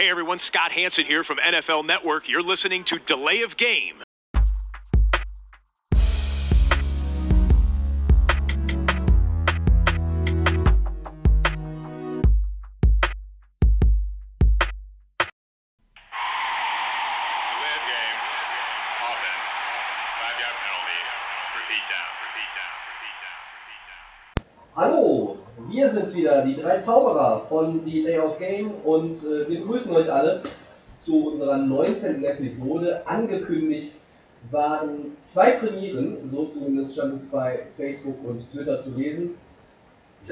Hey everyone, Scott Hanson here from NFL Network. You're listening to Delay of Game. Delay of game. Offense. Five yard penalty. Repeat down. Repeat down. Repeat down. Repeat down. Hallo, wir sind wieder, die drei Zauberer von The Day of Game und äh, wir begrüßen euch alle zu unserer 19. Episode. Angekündigt waren zwei Premieren, so zumindest stand es bei Facebook und Twitter zu lesen.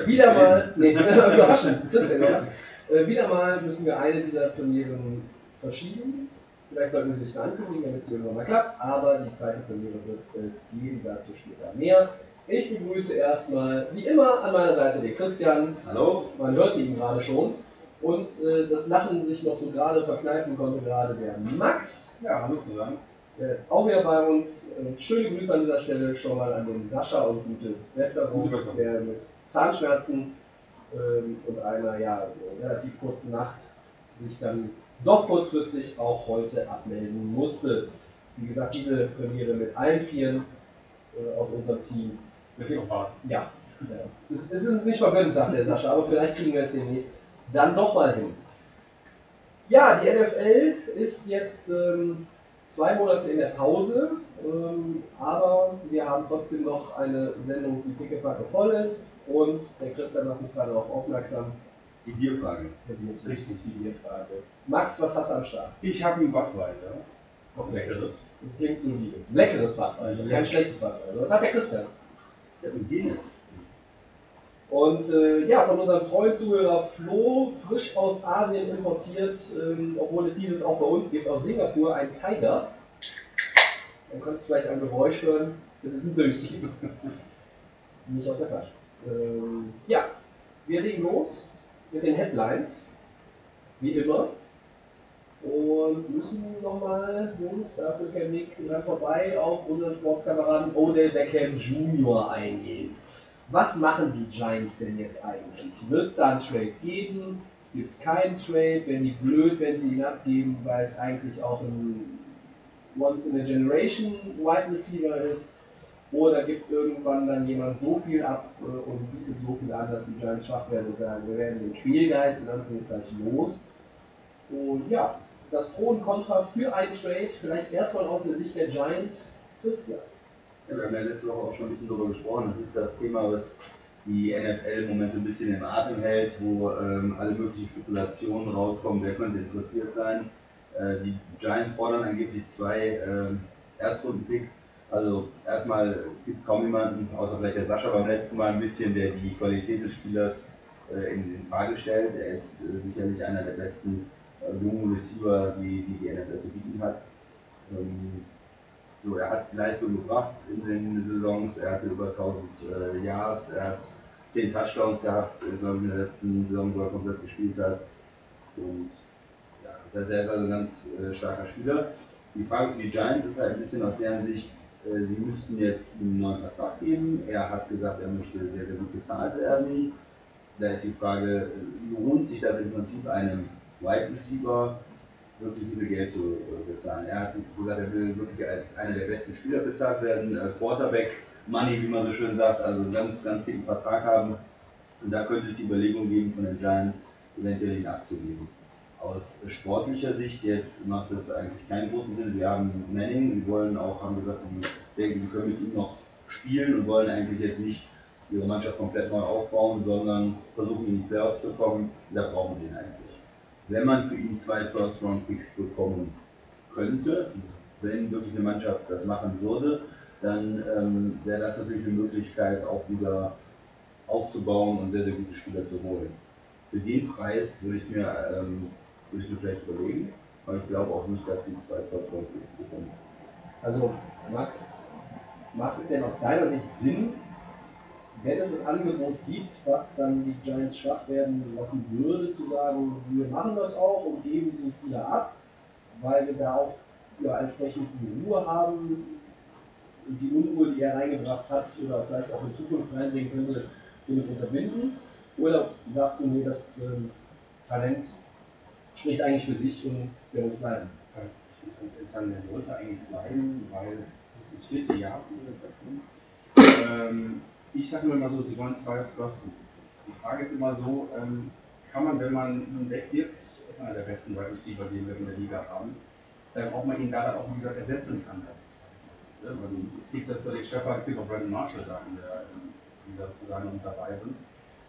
Wieder mal, nee, überraschend, überraschend. Äh, wieder mal müssen wir eine dieser Premieren verschieben. Vielleicht sollten wir sich da ankündigen, damit es irgendwann mal klappt, aber die zweite Premiere wird es geben, dazu später mehr. Ich begrüße erstmal, wie immer, an meiner Seite den Christian. Hallo? Man hörte ihn gerade schon. Und äh, das Lachen sich noch so gerade verkneifen konnte gerade der Max. Ja, hallo zusammen. Der ist auch wieder bei uns. Und schöne Grüße an dieser Stelle schon mal an den Sascha und gute Besserung, Gute Besserung. der mit Zahnschmerzen ähm, und einer ja, relativ kurzen Nacht sich dann doch kurzfristig auch heute abmelden musste. Wie gesagt, diese Premiere mit allen Vieren äh, aus unserem Team Ja, ja. Es, es ist uns nicht vergönnt, sagt der Sascha, aber vielleicht kriegen wir es demnächst dann doch mal hin. Ja, die NFL ist jetzt ähm, zwei Monate in der Pause, ähm, aber wir haben trotzdem noch eine Sendung, die pickepacke voll ist und der Christian macht mich gerade darauf aufmerksam. Die Bierfrage. Richtig, die Bierfrage. Max, was hast du am Start? Ich habe einen Budweiser. Leckeres. Das klingt solide. Leckeres Badweiser, kein schlechtes Badweiser. Was hat der Christian? Habe einen Guinness. Und äh, ja, von unserem treuen Zuhörer Flo, frisch aus Asien importiert, ähm, obwohl es dieses auch bei uns gibt, aus Singapur, ein Tiger. Man könnte vielleicht ein Geräusch hören, das ist ein Döschen. Nicht aus der Flasche. Ähm, ja, wir legen los mit den Headlines, wie immer. Und müssen nochmal, Jungs, dafür kein Weg dran vorbei, auf unseren Sportskameraden Odell Beckham Jr. eingehen. Was machen die Giants denn jetzt eigentlich? Wird es da einen Trade geben? Gibt es keinen Trade? Wenn die blöd, wenn sie ihn abgeben, weil es eigentlich auch ein Once-in-a-Generation Wide Receiver ist? Oder gibt irgendwann dann jemand so viel ab äh, und bietet so viel an, dass die Giants schwach werden und sagen, wir werden den Quälgeist in Anführungszeichen los? Und ja, das Pro und Contra für einen Trade, vielleicht erstmal aus der Sicht der Giants. Christian. Ja, wir haben ja letzte Woche auch schon ein bisschen darüber gesprochen. Das ist das Thema, was die NFL im Moment ein bisschen im Atem hält, wo ähm, alle möglichen Spekulationen rauskommen, wer könnte interessiert sein. Äh, die Giants fordern angeblich zwei ähm, Erstrunden-Picks. Also erstmal gibt es kaum jemanden, außer vielleicht der Sascha beim letzten Mal ein bisschen, der die Qualität des Spielers äh, in, in Frage stellt. Er ist äh, sicherlich einer der besten äh, jungen Receiver, die, die die NFL zu bieten hat. Ähm, so, er hat Leistung gebracht in den Saisons, er hatte über 1000 äh, Yards, er hat 10 Touchdowns gehabt, äh, glaube ich, in der letzten Saison, wo er komplett gespielt hat. Und ja, das er ist also ein ganz äh, starker Spieler. Die Frage für die Giants ist halt ein bisschen aus deren Sicht, äh, sie müssten jetzt einen neuen Vertrag geben. Er hat gesagt, er möchte sehr, sehr gut bezahlt werden. Da ist die Frage, äh, lohnt sich das im Prinzip einem Wide Receiver wirklich viel Geld zu äh, bezahlen. Er hat gesagt, er will wirklich als einer der besten Spieler bezahlt werden, äh, Quarterback Money, wie man so schön sagt, also einen ganz, ganz dicken Vertrag haben. Und da könnte es die Überlegung geben von den Giants, eventuell ihn abzugeben. Aus sportlicher Sicht jetzt macht es eigentlich keinen großen Sinn. Wir haben Manning, wir wollen auch, haben gesagt, sie denken, wir können mit ihm noch spielen und wollen eigentlich jetzt nicht ihre Mannschaft komplett neu aufbauen, sondern versuchen in die Playoffs zu kommen. Da brauchen wir ihn eigentlich wenn man für ihn zwei First-Round-Picks bekommen könnte, wenn wirklich eine Mannschaft das machen würde, dann ähm, wäre das natürlich eine Möglichkeit, auch wieder aufzubauen und sehr, sehr gute Spieler zu holen. Für den Preis würde ich mir, ähm, würde ich mir vielleicht überlegen, aber ich glaube auch nicht, dass sie zwei First-Round-Picks bekommen. Also, Max, macht es denn aus deiner Sicht Sinn, wenn es das Angebot gibt, was dann die Giants schwach werden lassen würde, zu sagen, wir machen das auch und geben den Spieler ab, weil wir da auch ja, entsprechend die Ruhe haben und die Unruhe, die er reingebracht hat oder vielleicht auch in Zukunft reinbringen könnte, somit unterbinden? Oder sagst du, nee, das ähm, Talent spricht eigentlich für sich und der muss bleiben. Ich ganz ehrlich sagen, der sollte eigentlich bleiben, weil es ist das vierte Jahr ähm, Ich sage mir immer so, sie wollen zwei First Group. Die Frage ist immer so, ähm, kann man, wenn man ihn weggibt, ist einer der besten Wide Receiver, den wir in der Liga haben, ähm, ob man ihn da dann auch wieder ersetzen kann. Ja, es gibt das Sterling Shepard, es gibt auch Brandon Marshall da, in der, in dieser zusammen mit dabei sind.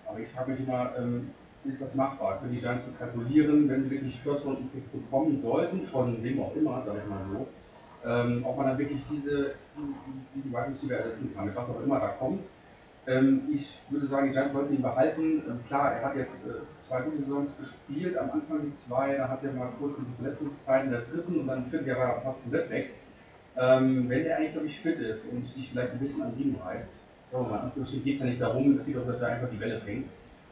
Aber ich frage mich immer, ähm, ist das machbar? Können die Giants das kalkulieren, wenn sie wirklich First Round Pick bekommen sollten, von wem auch immer, sage ich mal so, ähm, ob man dann wirklich diese, diese, diesen Wide Receiver ersetzen kann, mit was auch immer da kommt. Ähm, ich würde sagen, die Giants sollten ihn behalten. Ähm, klar, er hat jetzt äh, zwei gute Saisons gespielt, am Anfang die zwei, da hat er mal kurz diese Verletzungszeit in der dritten und dann im vierten Jahr war er fast komplett weg. Ähm, wenn er eigentlich, glaube ich, fit ist und sich vielleicht ein bisschen an Riemen reißt, sagen wir mal, geht es ja nicht darum, es geht auch, dass er einfach die Welle fängt.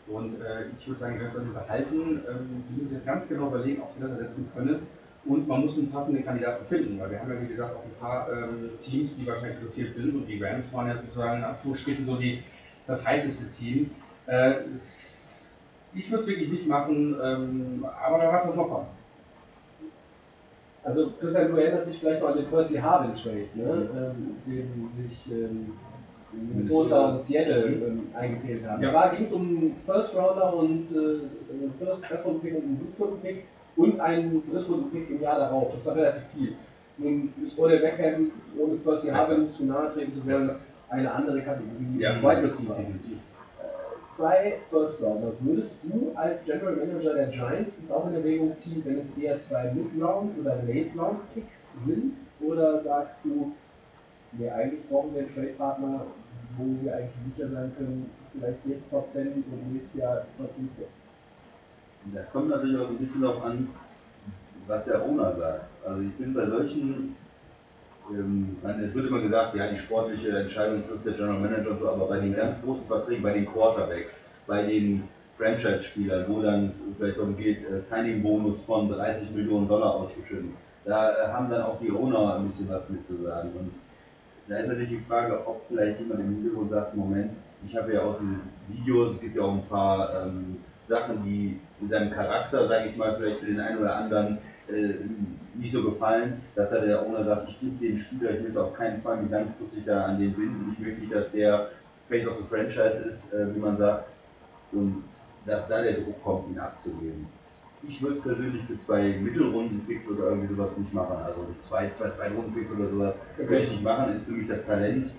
Und äh, ich würde sagen, die Giants sollten ihn behalten. Sie müssen jetzt ganz genau überlegen, ob sie das ersetzen können. Und man muss einen passenden Kandidaten finden, weil wir haben ja wie gesagt auch ein paar ähm, Teams, die wahrscheinlich interessiert sind und die Rams waren ja sozusagen in Abflugstätten so die, das heißeste Team. Äh, ich würde es wirklich nicht machen, ähm, aber wer weiß, was noch kommt. Also Christian, du erinnerst dich vielleicht noch an den Percy Harvin Trade, ne? ähm, den sich ähm, Minnesota und Seattle ähm, eingefehlt haben. Ja. Da ging es um First Rounder und äh, First, First Round Pick und einen Siebtrunden Pick und einen Drittrunden Pick im Jahr darauf. Das war relativ viel. Nun ist Odell Beckham, ohne Percy Harvin zu nahe treten zu wollen, eine andere Kategorie Ja, Wide Receiver. definitiv. Zwei First Rounder. Würdest du als General Manager der Giants das auch in Erwägung ziehen, wenn es eher zwei Mid-Round oder Late-Round-Picks sind? Oder sagst du, nee, eigentlich brauchen wir einen Trade-Partner, wo wir eigentlich sicher sein können, vielleicht jetzt Top 10 und nächstes Jahr Top 15? Das kommt natürlich auch so ein bisschen darauf an, was der Owner sagt. Also ich bin bei solchen, ähm, es wird immer gesagt, ja, die sportliche Entscheidung trifft der General Manager und so, aber bei den ganz großen Verträgen, bei den Quarterbacks, bei den Franchise-Spielern, wo dann vielleicht darum geht, äh, Signing-Bonus von 30 Millionen Dollar auszuschütten, da äh, haben dann auch die Owner ein bisschen was mitzusagen. Und da ist natürlich die Frage, ob vielleicht jemand im Hintergrund sagt, Moment, ich habe ja auch diese Videos, es gibt ja auch ein paar ähm, Sachen, die in seinem Charakter, sage ich mal, vielleicht für den einen oder anderen äh, nicht so gefallen, dass da der Owner sagt, ich gebe dem Spieler, ich möchte auf keinen Fall mich langfristig da an den binden, ich möchte nicht, dass der Face of the Franchise ist, äh, wie man sagt, und dass da der Druck kommt, ihn abzugeben. Ich würde persönlich für zwei Mittelrunden-Picks oder irgendwie sowas nicht machen, also zwei, zwei Zweitrunden-Picks oder sowas würde ich nicht machen, ist für mich das Talent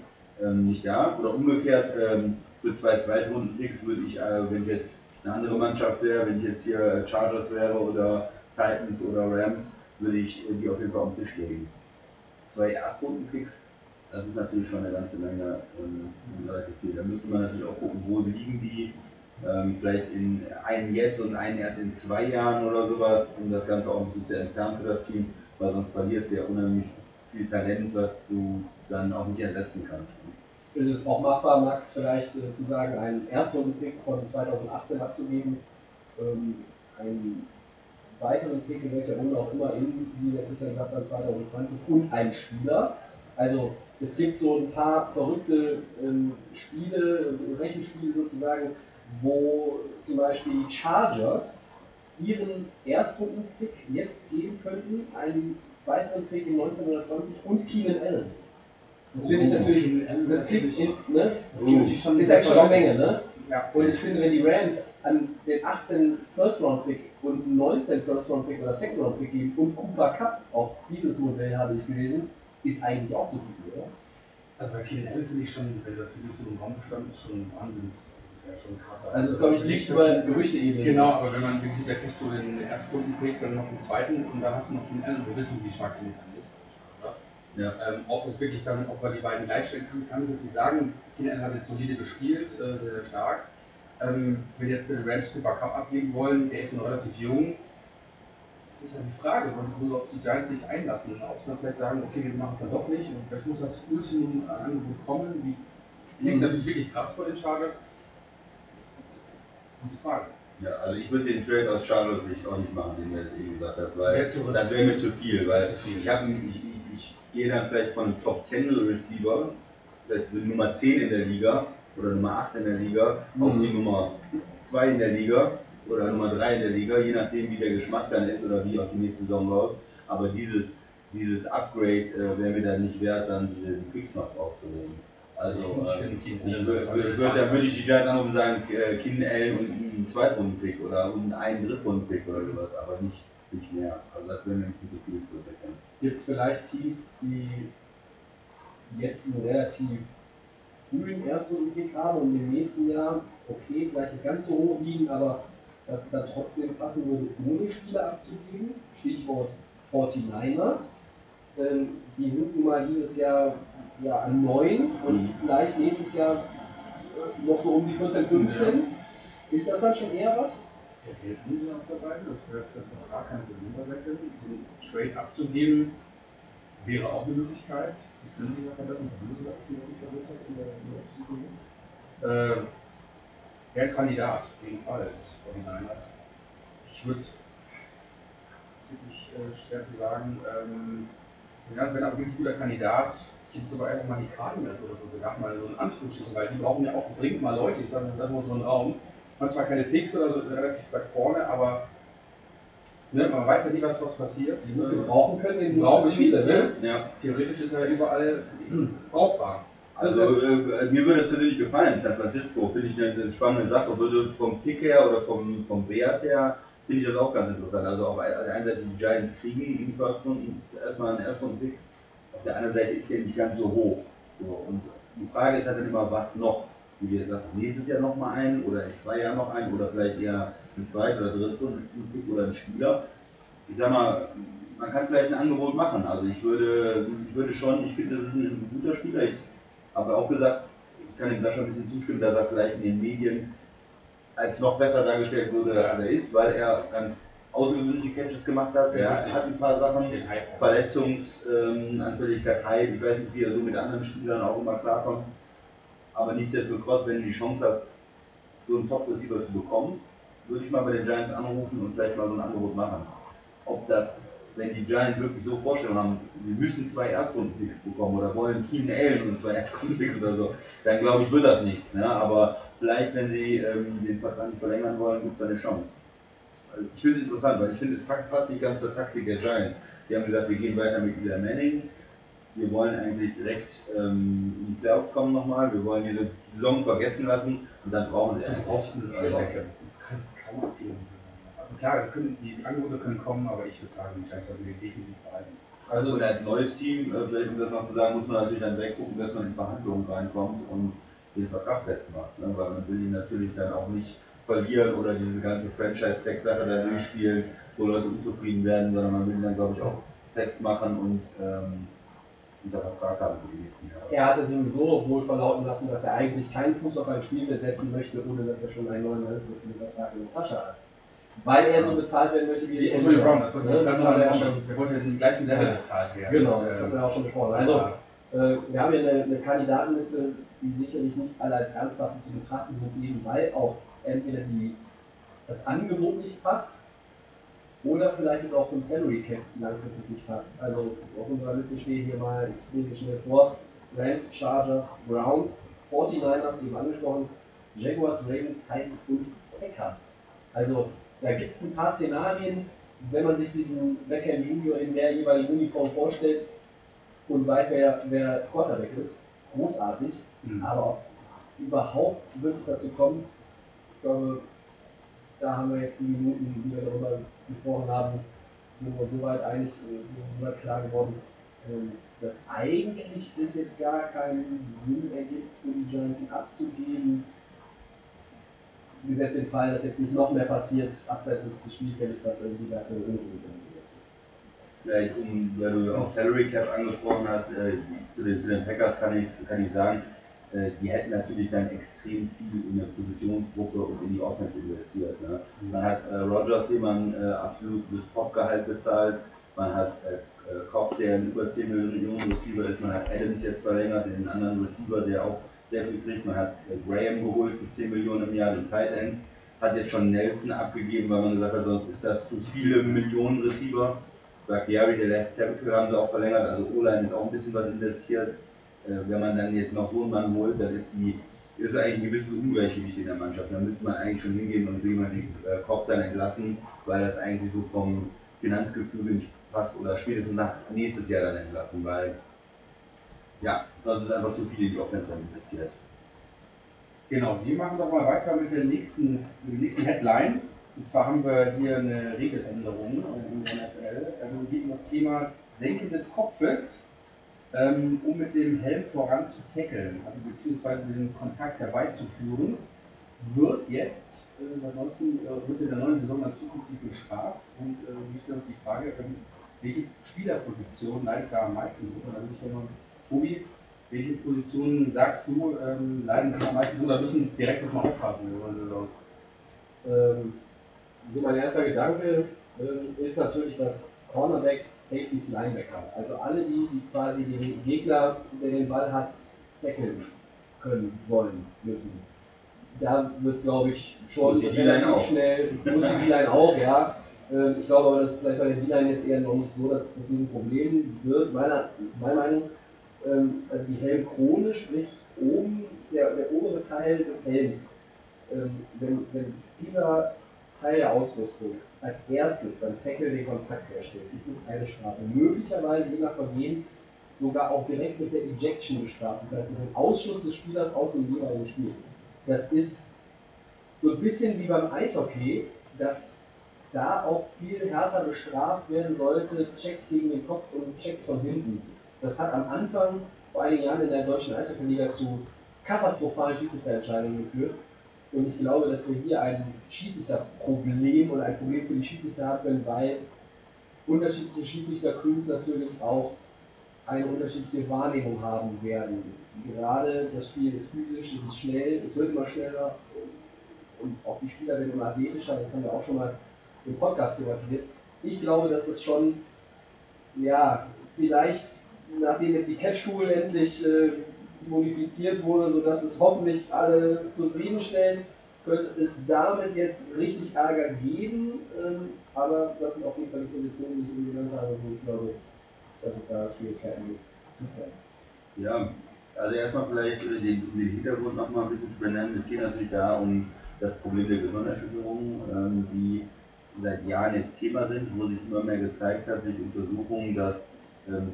ähm, nicht da. Oder umgekehrt, ähm, für zwei Zweitrunden-Picks würde ich, äh, wenn ich jetzt eine andere Mannschaft wäre, wenn ich jetzt hier Chargers wäre oder Titans oder Rams, würde ich die auf jeden Fall auf den Tisch legen. Zwei Erstrunden-Picks, das ist natürlich schon eine ganze Menge, ähm, relativ viel. Da müsste man natürlich auch gucken, wo liegen die. Ähm, vielleicht in einen jetzt und einen erst in zwei Jahren oder sowas, um das Ganze auch ein bisschen zu entzerren für das Team, weil sonst verlierst du ja unheimlich viel Talent, was du dann auch nicht ersetzen kannst. Ist es auch machbar, Max, vielleicht äh, zu sagen, einen Erstrunden-Pick von 2018 abzugeben, ähm, einen weiteren Pick in welcher Runde auch immer, in, wie der Christian gesagt hat, 2020 und einen Spieler. Also es gibt so ein paar verrückte ähm, Spiele, äh, Rechenspiele sozusagen, wo zum Beispiel die Chargers ihren Erstrunden-Pick jetzt geben könnten, einen weiteren Pick in 1920 und Keenan Allen. Das finde ich Oh, natürlich, das in, ne? Das gibt natürlich schon ist eigentlich schon eine Menge, ne? Ja. Und ich finde, wenn die Rams an den 18 First-Round-Pick und einen 19 First-Round-Pick oder Second-Round-Pick geben und Cooper Cup, auch dieses Modell habe ich gelesen, ist eigentlich auch zu viel, oder? Also bei Keenan Allen finde ich schon, wenn das wirklich so im Raum stand, ist schon Wahnsinns, das wäre schon krass. Also es glaube ich nicht über Gerüchte-Ebene. Genau, aber wenn man wirklich sieht, da kriegst du den ersten Pick, dann noch den zweiten und dann hast du noch den Allen. Wir wissen, wie stark Allen ist. Ja. Ähm, ob das wirklich dann, ob wir die beiden gleichstellen können, kann ich jetzt nicht sagen. Keenan Allen hat jetzt solide gespielt, äh, sehr, sehr stark. Ähm, wenn jetzt den Rams Cooper Cup abgeben wollen, der ist noch relativ jung. Das ist ja die Frage, auf die Giants sich einlassen. Ob sie dann vielleicht sagen, okay, wir machen es dann doch nicht und vielleicht muss das Ultimum Angebot kommen. Wie, klingt Mhm. natürlich wirklich krass vor den Chargers. Gute Frage. Ja, also ich würde den Trade aus Charlotte Sicht auch nicht machen, den du eben gesagt hast, weil das wäre mir zu viel, weil Zu viel. ich, hab, ich, ich, ich gehe dann vielleicht von einem Top 10 Receiver, vielleicht Nummer 10 in der Liga oder Nummer 8 in der Liga, auf Mhm. die Nummer 2 in der Liga oder Nummer 3 in der Liga, je nachdem wie der Geschmack dann ist oder wie auch die nächste Saison läuft. Aber dieses, dieses Upgrade äh, wäre mir dann nicht wert, dann diese die noch aufzunehmen. Also Ich äh, ich würde also würd, dann würde ich die Giants anrufen und sagen, äh, Keen Allen und einen Zweitrunden-Pick oder einen Drittrunden-Pick oder sowas, aber nicht, nicht mehr. Also das wäre mir nicht so viel zu erkennen. Gibt es vielleicht Teams, die jetzt einen relativ frühen Erstrundenpick haben und im nächsten Jahr, okay, vielleicht nicht ganz so hoch liegen, aber dass es dann trotzdem passen würde, ohne Spieler abzugeben? Stichwort 49ers. Ähm, die sind nun mal dieses Jahr ja, an 9 und Mhm. vielleicht nächstes Jahr äh, noch so um die 14, 15. Ist das dann schon eher was? Der sie auf der Seite, das wäre für Vertrag kein Problem bei Beckham. Den Trade abzugeben wäre auch eine Möglichkeit. Sie können sich ja verbessern, sie sich auch schon verbessert in der, der Offseason. Äh, Wäre ein Kandidat, auf jeden Fall, des 49ers. Ich würde, das ist wirklich äh, schwer zu sagen, ähm, das wäre aber wirklich ein guter Kandidat. Hätte sogar einfach mal die Cardinals oder so gedacht, mal so in Anführungsstrichen, weil die brauchen ja auch dringend mal Leute. Ich sage, das ist einfach so ein Raum. Man zwar keine Picks oder so relativ weit vorne, aber ne, man weiß ja nie, was, was passiert. Die wir brauchen können in Brauchen Spiele, ne? Ja. Theoretisch ist er überall brauchbar. Also äh, mir würde es persönlich gefallen, San Francisco, finde ich eine, eine spannende Sache. Würde vom Pick her oder vom, vom Wert her, finde ich das auch ganz interessant. Also auf der einen Seite die Giants kriegen im First erstmal einen ersten Pick, auf der anderen Seite ist der nicht ganz so hoch. So, und die Frage ist halt dann immer, was noch? Wie du jetzt sagst, nächstes Jahr nochmal einen oder in zwei Jahren noch einen oder vielleicht eher einen zweiten oder dritten oder einen Spieler. Ich sag mal, man kann vielleicht ein Angebot machen. Also ich würde, ich würde schon, ich finde, das ist ein, guter Spieler. Ich habe auch gesagt, ich kann dem Sascha ein bisschen zustimmen, dass er vielleicht in den Medien als noch besser dargestellt wurde, als er ist, weil er ganz außergewöhnliche Catches gemacht hat. Ja, Er hat ein paar Sachen. Verletzungsanfälligkeit, Hype, ich weiß nicht, wie er so mit anderen Spielern auch immer klarkommt. Aber nichtsdestotrotz, wenn du die Chance hast, so einen Top-Receiver zu bekommen, würde ich mal bei den Giants anrufen und vielleicht mal so ein Angebot machen. Ob das, wenn die Giants wirklich so Vorstellungen haben, wir müssen zwei Erstrunden-Picks bekommen oder wollen Keenan Allen und zwei Erstrunden-Picks oder so, dann glaube ich, wird das nichts. Ne? Aber vielleicht, wenn sie ähm, den Vertrag nicht verlängern wollen, gibt es da eine Chance. Also ich finde es interessant, weil ich finde, es passt nicht ganz zur Taktik der Giants. Die haben gesagt, wir gehen weiter mit Eli Manning. Wir wollen eigentlich direkt ähm, in die Playoffs kommen nochmal. Wir wollen diese Saison vergessen lassen und dann brauchen sie einen also, Trade Du kannst kaum abgeben. Also klar, die, Angebote können kommen, aber ich würde sagen, die Giants sollten den definitiv behalten. Also Und als neues Team, äh, vielleicht um das noch zu sagen, muss man natürlich dann direkt gucken, dass man in Verhandlungen reinkommt und den Vertrag festmacht. Ne? Weil man will ihn natürlich dann auch nicht verlieren oder diese ganze Franchise-Tag-Sache da durchspielen, wo Leute unzufrieden werden, sondern man will ihn dann, glaube ich, auch festmachen und ähm, unter Vertrag haben für die nächsten Jahre. Er hatte sowieso wohl verlauten lassen, dass er eigentlich keinen Fuß auf ein Spielfeld setzen möchte, ohne dass er schon einen neuen langfristigen Vertrag in der Tasche hat. Weil er so bezahlt werden möchte wie die Antonio Brown, das wollte Ne, das das hat er ja schon. schon. Der wollte im gleichen Level bezahlt werden. Genau, das haben wir auch schon besprochen. Also, äh, wir haben hier eine, eine Kandidatenliste, die sicherlich nicht alle als ernsthaft zu betrachten sind, eben weil auch entweder die, das Angebot nicht passt oder vielleicht es auch vom Salary Cap langfristig nicht passt. Also auf unserer Liste stehen hier mal, ich lese schnell vor, Rams, Chargers, Browns, 49ers, eben angesprochen, Jaguars, Ravens, Titans und Packers. Also da gibt es ein paar Szenarien, wenn man sich diesen Beckham Junior in der jeweiligen Uniform vorstellt und weiß, wer, wer Quarterback ist, großartig. Mhm. Aber ob es überhaupt wirklich dazu kommt, ich glaube, da haben wir jetzt die Minuten, die wir darüber gesprochen haben, sind wir soweit einig, äh, soweit klar geworden, ähm, dass eigentlich es jetzt gar keinen Sinn ergibt, für die ihn abzugeben. Gesetzt den Fall, dass jetzt nicht noch mehr passiert, abseits des des Spielfeldes, was irgendwie dafür wird. Vielleicht, um, weil du auch Salary Cap angesprochen hast, äh, zu, den, zu den Packers kann ich, kann ich sagen, die hätten natürlich dann extrem viel in der Positionsgruppe und in die Offense investiert. Ne? Man hat äh, Rogers, den man äh, absolutes Topgehalt bezahlt, man hat äh, äh, Cobb, der ein über 10 Millionen Receiver ist, man hat Adams jetzt verlängert, den anderen Receiver, der auch sehr viel kriegt, man hat äh, Graham geholt für 10 Millionen im Jahr, den Tight End, hat jetzt schon Nelson abgegeben, weil man gesagt hat, sonst ist das zu viele Millionen Receiver. Bakhtiari, der Left Tackle, haben sie auch verlängert, also O-Line ist auch ein bisschen was investiert. Äh, wenn man dann jetzt noch so einen Mann holt, dann ist die ist eigentlich ein gewisses Ungleichgewicht in der Mannschaft. Da müsste man eigentlich schon hingehen und jemanden den äh, Kopf dann entlassen, weil das eigentlich so vom Finanzgefüge nicht passt oder spätestens nach nächstes Jahr dann entlassen, weil ja, sonst ist einfach zu viel in die Offense investiert. Genau, wir machen doch mal weiter mit der nächsten, mit der nächsten Headline. Und zwar haben wir hier eine Regeländerung in der NFL. Ähm, geht um das Thema Senken des Kopfes, ähm, um mit dem Helm voran zu tackeln, also beziehungsweise den Kontakt herbeizuführen, wird jetzt äh, neuesten, äh, wird in der neuen Saison dann zukünftig bestraft. Und äh, wir stellen uns die Frage, ähm, welche Spielerposition leidet da am meisten drunter? Da würde ich mal, Tobi, welche Positionen sagst du, ähm, leiden sich am meisten oder müssen direkt erstmal aufpassen in der neuen Saison? Ähm, so mein erster Gedanke ähm, ist natürlich, dass Cornerbacks, Safeties, Linebacker, also alle die, die quasi den Gegner, der den Ball hat, tackeln können, wollen, müssen. Da wird es, glaube ich, schon relativ schnell, muss die D-Line auch, ja. Ähm, Ich glaube aber, dass vielleicht bei der D-Line jetzt eher noch nicht so, dass das ein Problem wird. Meiner, meiner Meinung ähm, also die Helmkrone, sprich oben, der, der obere Teil des Helms, ähm, wenn, wenn dieser Teil der Ausrüstung als erstes beim Tackle den Kontakt herstellt, gibt es eine Strafe. Möglicherweise je nach Vergehen sogar auch direkt mit der Ejection bestraft, das heißt mit dem Ausschluss des Spielers aus dem jeweiligen Spiel. Das ist so ein bisschen wie beim Eishockey, dass da auch viel härter bestraft werden sollte, Checks gegen den Kopf und Checks von hinten. Das hat am Anfang, vor einigen Jahren in der deutschen Eishockey-Liga zu katastrophalen Schiedsrichterentscheidungen geführt. Und ich glaube, dass wir hier ein Schiedsrichterproblem oder ein Problem für die Schiedsrichter haben weil unterschiedliche Schiedsrichtercrews natürlich auch eine unterschiedliche Wahrnehmung haben werden. Gerade das Spiel ist physisch, es ist schnell, es wird immer schneller und auch die Spieler werden immer athletischer, das haben wir auch schon mal im Podcast thematisiert. Ich glaube, dass es schon, ja, vielleicht, nachdem jetzt die Catch-Rule endlich äh, modifiziert wurde, sodass es hoffentlich alle zufriedenstellt, könnte es damit jetzt richtig Ärger geben. Ähm, aber das sind auf jeden Fall die Positionen, die ich eben genannt habe, wo ich glaube, dass es da Schwierigkeiten gibt. Ja, also erstmal vielleicht äh, den, den Hintergrund nochmal ein bisschen zu benennen. Es geht natürlich da um das Problem der Gehirnerschütterung, ähm, die seit Jahren jetzt Thema sind, wo sich immer mehr gezeigt hat durch Untersuchungen, dass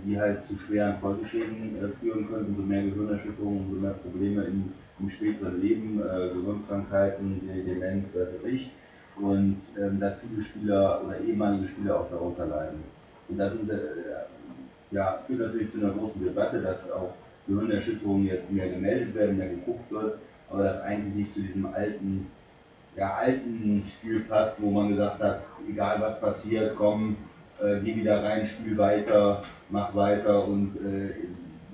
die halt zu schweren Folgeschäden äh, führen können, umso mehr Gehirnerschütterungen, umso mehr Probleme im, im späteren Leben, äh, Gehirnkrankheiten, De- Demenz, was weiß ich. Und ähm, dass viele Spieler oder ehemalige Spieler auch darunter leiden. Und das sind, äh, ja, führt natürlich zu einer großen Debatte, dass auch Gehirnerschütterungen jetzt mehr gemeldet werden, mehr geguckt wird, aber das eigentlich nicht zu diesem alten, ja, alten Spiel passt, wo man gesagt hat, egal was passiert, komm, äh, geh wieder rein, spiel weiter, mach weiter und äh,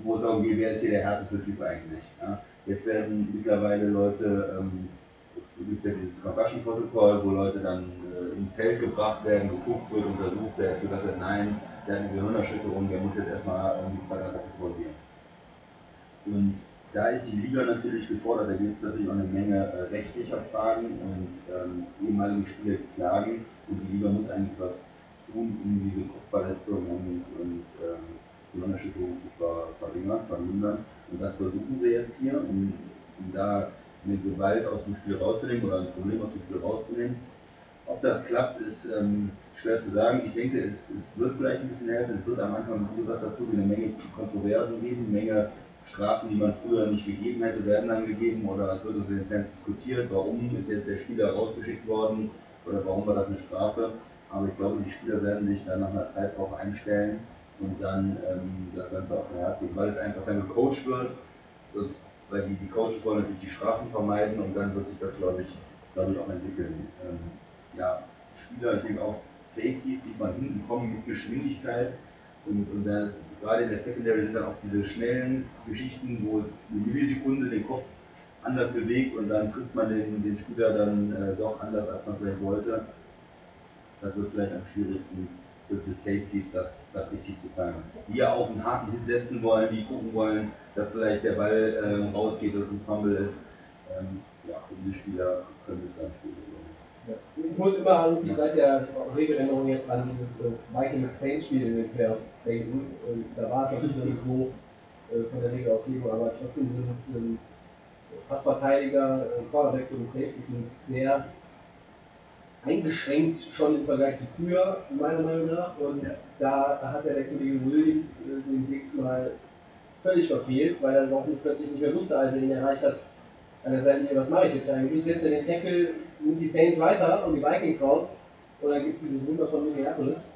wo es darum geht, wer ist hier der härteste Typ eigentlich. Ja? Jetzt werden mittlerweile Leute, ähm, gibt ja dieses Concussion-Protokoll, wo Leute dann äh, ins Zelt gebracht werden, geguckt wird, untersucht wird, gesagt wird, nein, der hat eine Gehirnerschütterung, der muss jetzt erstmal die zweite Attacke vorgehen. Und da ist die Liga natürlich gefordert, da gibt es natürlich auch eine Menge äh, rechtlicher Fragen und ähm, ehemalige Spieler klagen und die Liga muss eigentlich was um diese Kopfverletzung und, und ähm, Gehirnerschütterung zu ver verringern, vermindern. Und das versuchen wir jetzt hier, um, um da eine Gewalt aus dem Spiel rauszunehmen oder ein Problem aus dem Spiel rauszunehmen. Ob das klappt, ist ähm, schwer zu sagen. Ich denke, es, es wird vielleicht ein bisschen härter. Es wird am Anfang, wie gesagt, dazu eine Menge Kontroversen geben, eine Menge Strafen, die man früher nicht gegeben hätte, werden dann gegeben oder es wird unter den Fans diskutiert, warum ist jetzt der Spieler rausgeschickt worden oder warum war das eine Strafe. Aber ich glaube, die Spieler werden sich dann nach einer Zeit darauf einstellen und dann ähm, das Ganze auf der weil es einfach dann gecoacht wird, das, weil die, die Coaches wollen natürlich die Strafen vermeiden und dann wird sich das, glaube ich, ich auch entwickeln. Ähm, ja, Spieler, ich denke auch Safeties, die von hinten kommen mit Geschwindigkeit und, und da, gerade in der Secondary sind dann auch diese schnellen Geschichten, wo es eine Millisekunde den Kopf anders bewegt und dann trifft man den, den Spieler dann äh, doch anders, als man vielleicht wollte. Das wird vielleicht am schwierigsten für die Safeties, das, das richtig zu fangen. Die ja auch einen harten Hit setzen wollen, die gucken wollen, dass vielleicht der Ball ähm, rausgeht, dass es ein Fumble ist. Ähm, ja, diese Spieler können es dann schwierig. Ja. Ich muss immer irgendwie seit der Regeländerung jetzt an dieses äh, Vikings-Saints-Spiel in den Playoffs denken. Und da war es natürlich nicht so äh, von der Regelauslegung, aber trotzdem sind, ähm, Passverteidiger, äh, Quarterbacks und Safeties sind sehr eingeschränkt schon im Vergleich zu früher, meiner Meinung nach. Und Ja. da hat ja der Kollege Williams äh, den sechsmal völlig verfehlt, weil er auch nicht, plötzlich nicht mehr wusste, als er ihn erreicht hat. An der Seite, was mache ich jetzt eigentlich? Ich setze den Tackle, nimmt die Saints weiter und die Vikings raus. Und dann gibt es dieses Wunder von Minneapolis.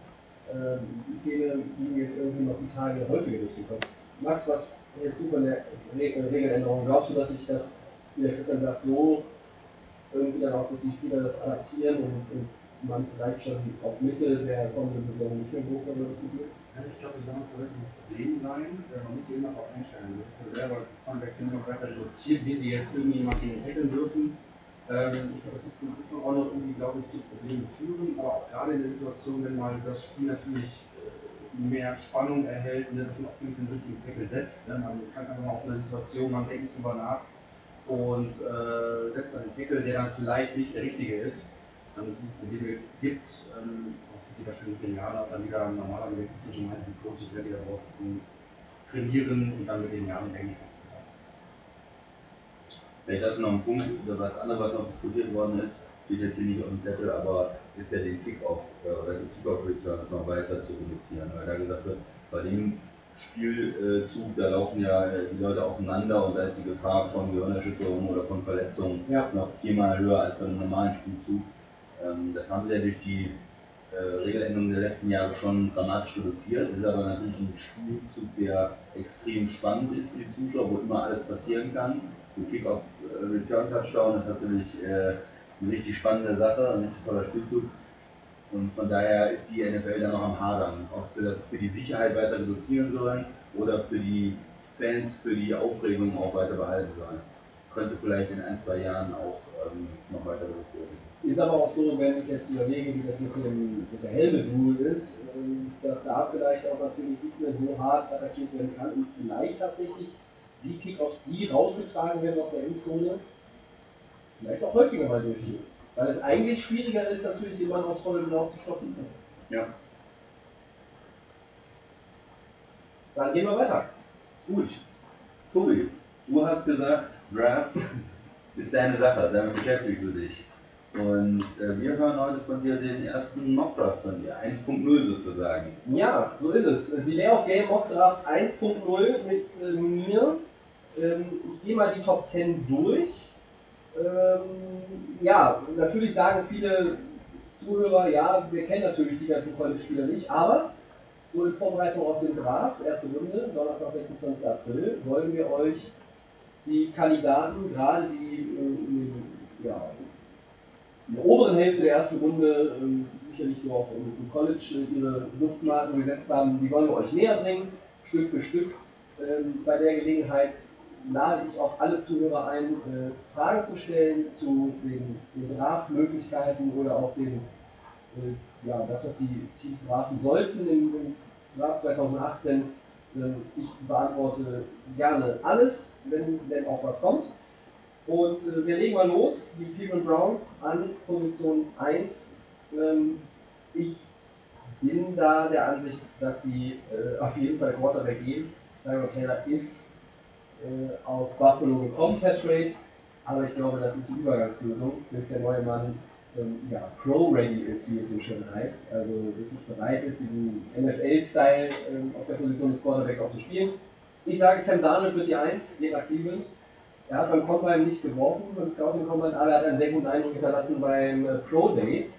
Ähm, die Szene ging jetzt irgendwie noch die Tage häufiger durch den Kopf. Max, was hältst du von der äh, Regeländerung? Glaubst du, dass sich das, wie der Christian sagt, so irgendwie dann auch, dass die Spieler das adaptieren und, und man vielleicht schon auf Mitte der kommenden Saison nicht mehr groß darüber diskutiert? Ja, ich glaube, das wird noch ein Problem sein. Äh, Man muss sich immer darauf einstellen. Du hast ja selber Convex immer weiter reduziert, wie sie jetzt irgendjemanden tackeln dürfen. Ähm, ich glaube, das wird am Anfang auch noch irgendwie, glaube ich, zu Problemen führen. Aber auch gerade in der Situation, wenn mal das Spiel natürlich äh, mehr Spannung erhält, ne, dass man auch den richtigen Tackle setzt. Ne? Man kann einfach mal aus einer Situation, man denkt drüber nach und äh, setzt einen Tackle, der dann vielleicht nicht der richtige ist. Dann es Probleme gibt, ähm, auch sind wahrscheinlich genialer, dann wieder es schon mal die Coaches, die wieder drauf trainieren und dann mit den Jahren denke ich auch besser. Vielleicht du noch einen Punkt, über was anderes, was noch diskutiert worden ist, steht jetzt hier nicht auf dem Zettel, aber ist ja den Kickoff äh, oder die Kickoff-Returns noch weiter zu reduzieren, weil da gesagt wird, bei dem Spielzug, da laufen ja äh, die Leute aufeinander und da ist die Gefahr von Gehirnerschütterung oder von Verletzungen Ja. noch viermal höher als bei einem normalen Spielzug. Ähm, das haben wir ja durch die äh, Regeländerungen der letzten Jahre schon dramatisch reduziert. Das ist aber natürlich ein Spielzug, der extrem spannend ist für die Zuschauer, wo immer alles passieren kann. Ein Kick-Off äh, Return Touchdown ist natürlich äh, eine richtig spannende Sache, ein richtig toller Spielzug. Und von daher ist die NFL dann noch am Hadern, ob sie das für die Sicherheit weiter reduzieren sollen oder für die Fans, für die Aufregung auch weiter behalten sollen. Könnte vielleicht in ein, zwei Jahren auch ähm, noch weiter reduziert werden. Ist aber auch so, wenn ich jetzt überlege, wie das mit, dem, mit der Helmet-Rule ist, ähm, dass da vielleicht auch natürlich nicht mehr so hart attackiert werden kann und vielleicht tatsächlich die Kickoffs, die rausgetragen werden auf der Endzone, vielleicht auch häufiger mal durchgehen. Weil es eigentlich schwieriger ist, natürlich den Mann aus vollem Lauf zu stoppen. Ja. Dann gehen wir weiter. Gut. Tobi, du hast gesagt, Draft ist deine Sache, damit beschäftigst du dich. Und äh, wir hören heute von dir den ersten Mockdraft von dir, 1.0 sozusagen. Ja, so ist es. Die Layoff Game Mock Draft 1.0 mit äh, mir. Ähm, ich gehe mal die Top 10 durch. Ähm, ja, natürlich sagen viele Zuhörer, ja, wir kennen natürlich die ganzen College-Spieler nicht, aber so in Vorbereitung auf den Draft, erste Runde, Donnerstag, 26. April, wollen wir euch die Kandidaten, gerade die äh, in, den, ja, in der oberen Hälfte der ersten Runde ähm, sicherlich so auch im, im College äh, ihre Luftmarken gesetzt haben, die wollen wir euch näher bringen, Stück für Stück. Ähm, bei der Gelegenheit lade ich auch alle Zuhörer ein, äh, Fragen zu stellen zu den, den Draftmöglichkeiten oder auch den, äh, ja, das, was die Teams draften sollten im, im Draft 2018. Ähm, ich beantworte gerne alles, wenn denn auch was kommt. Und äh, wir legen mal los. Die Cleveland Browns an Position 1. Ähm, ich bin da der Ansicht, dass sie äh, auf jeden Fall Quarterback geben. Tyrod Taylor ist äh, aus Buffalo gekommen per Trade, aber ich glaube, das ist die Übergangslösung, bis der neue Mann ähm, ja, Pro-Ready ist, wie es so schön heißt. Also wirklich bereit ist, diesen NFL-Style ähm, auf der Position des Quarterbacks auch zu spielen. Ich sage, Sam Darnold wird die 1, je nach Cleveland. Er hat beim Combine nicht geworfen, beim Scouting Combine, aber er hat einen sehr guten Eindruck hinterlassen beim äh, Pro Day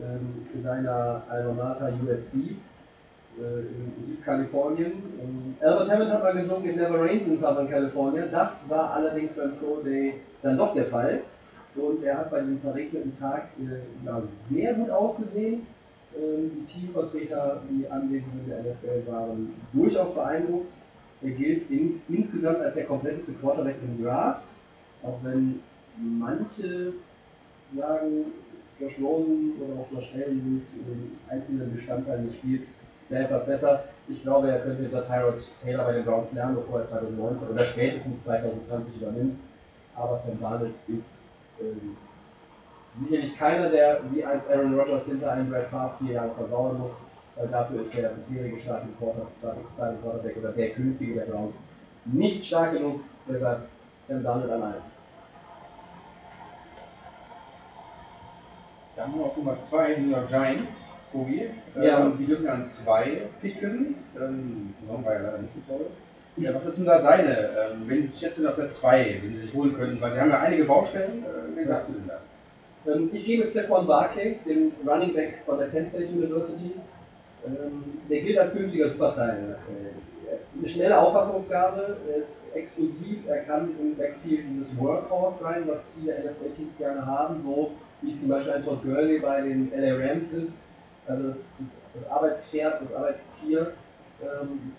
ähm, seiner Alma Mater USC äh, in Südkalifornien. Ähm, Albert Hammond hat mal gesungen, It Never Rains in Southern California. Das war allerdings beim Pro Day dann doch der Fall. Und er hat bei diesem verregneten Tag äh, ja, sehr gut ausgesehen. Ähm, die Teamvertreter, die anwesend in der NFL waren, durchaus beeindruckt. Er gilt in, insgesamt als der kompletteste Quarterback im Draft, auch wenn manche sagen, Josh Rosen oder auch Josh Allen sind in einzelnen Bestandteilen des Spiels wäre etwas besser. Ich glaube, er könnte hinter Tyrod Taylor bei den Browns lernen, bevor er 2019 oder spätestens 2020 übernimmt. Aber Sam Darnold ist ähm, sicherlich keiner, der wie als Aaron Rodgers hinter einem Brad Favre vier Jahre versauern muss, weil dafür ist der bisherige Starting Quarterback, oder der künftige der Browns nicht stark genug. Deshalb Sam Darnold an 1. Da haben wir auf Nummer 2 New York Giants, Kogi. Ja. Ähm, die dürfen an 2 picken. Ähm, die Saison war ja leider nicht so toll. Ja, was ist denn da deine? Ähm, wenn ich schätze auf der 2, wenn sie sich holen können, weil sie haben ja einige Baustellen. Äh, wen sagst du denn da? Ähm, ich gehe mit Saquon Barkley, dem Running Back von der Penn State University. Ähm, der gilt als künftiger Superstar. Äh, eine schnelle Auffassungsgabe, er ist explosiv, er kann im Backfield dieses Workhorse sein, was viele NFL-Teams gerne haben, so wie es zum Beispiel ein Todd Gurley bei den LA Rams ist. Also das, ist das Arbeitspferd, das Arbeitstier. Ähm,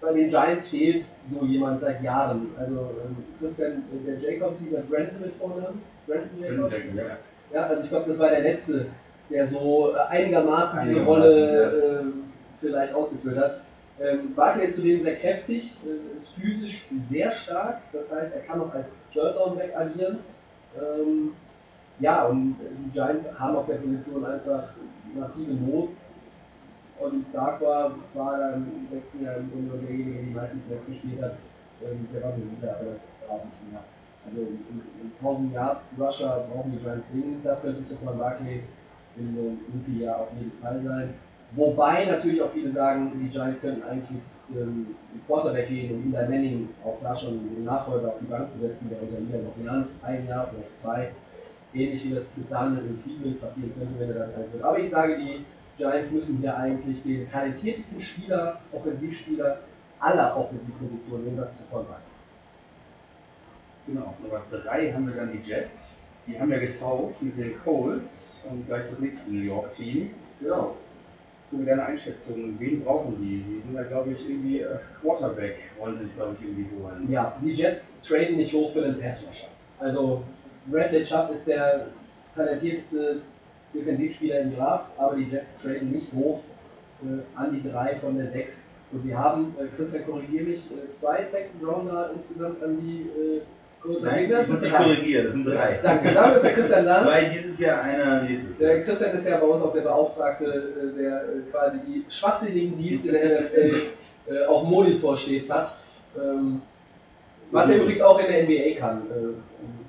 bei den Giants fehlt so jemand seit Jahren. Also ähm, Christian, der Jacobs, dieser Brandon mit Vornamen, Brandon Jacobs. Ja. Ja, also ich glaube, das war der letzte, der so äh, einigermaßen diese Rolle äh, vielleicht ausgeführt hat. Ähm, Barkley ist zudem sehr kräftig, äh, ist physisch sehr stark, das heißt, er kann auch als Third-Down-Back agieren. Ähm, ja, und die Giants haben auf der Position einfach massive Not. Und Starkwa war dann im letzten Jahr im Grunde derjenige, der die meisten Snaps gespielt hat. Ähm, der war so gut, aber das auch nicht mehr. Also in 1000 Yard Rusher brauchen die Giants dringend. Das könnte Saquon Barkley in einem Rookie-Jahr auf jeden Fall sein. Wobei natürlich auch viele sagen, die Giants könnten eigentlich ähm, den Quarterback gehen und Eli Manning auch da schon den Nachfolger auf die Bank zu setzen, der unter Liga noch lernt, ein Jahr, vielleicht zwei. Ähnlich wie das mit Daniel in Cleveland passieren könnte, wenn er dann alt wird. Aber ich sage, die Giants müssen hier eigentlich den talentiertesten Spieler, Offensivspieler aller Offensivpositionen nehmen, das ist Barkley. Genau, Nummer 3 haben wir dann die Jets. Die haben ja getauscht mit den Colts und gleich das nächste New York-Team. Genau. Für deine Einschätzung, wen brauchen die? Die sind da, glaube ich, irgendwie äh, Quarterback, wollen sie sich, glaube ich, irgendwie holen. Ja, die Jets traden nicht hoch für den Passrusher. Also Bradley Chubb ist der talentierteste Defensivspieler im Draft, aber die Jets traden nicht hoch äh, an die drei von der 6. Und sie haben, äh, Christian korrigiere mich, äh, zwei Second Rounder insgesamt an die äh, kurz Nein, das ich muss dich korrigieren, das sind drei. Danke, dafür ist der Christian da. Zwei dieses Jahr, einer nächstes Jahr. Der Christian ist ja bei uns auch der Beauftragte, äh, der äh, quasi die schwachsinnigen Deals in der NFL äh, auf dem Monitor stets hat. Ähm, was er übrigens auch in der NBA kann.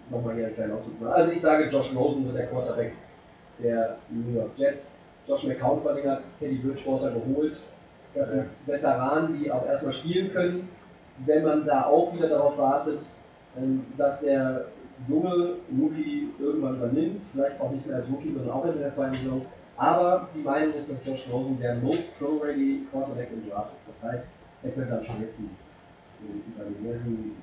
Nochmal hier einen kleinen Ausflug. machen. Also ich sage, Josh Rosen wird der Quarterback der New York Jets. Josh McCown verlängert, Teddy Bridgewater geholt. Das sind Veteranen, die auch erstmal spielen können. Wenn man da auch wieder darauf wartet, ähm, dass der junge Rookie irgendwann übernimmt, vielleicht auch nicht mehr als Rookie, sondern auch erst in der zweiten Saison. Aber die Meinung ist, dass Josh Rosen der most pro-ready Quarterback im Draft ist. Das heißt, er könnte dann schon jetzt übernehmen. Er ist ein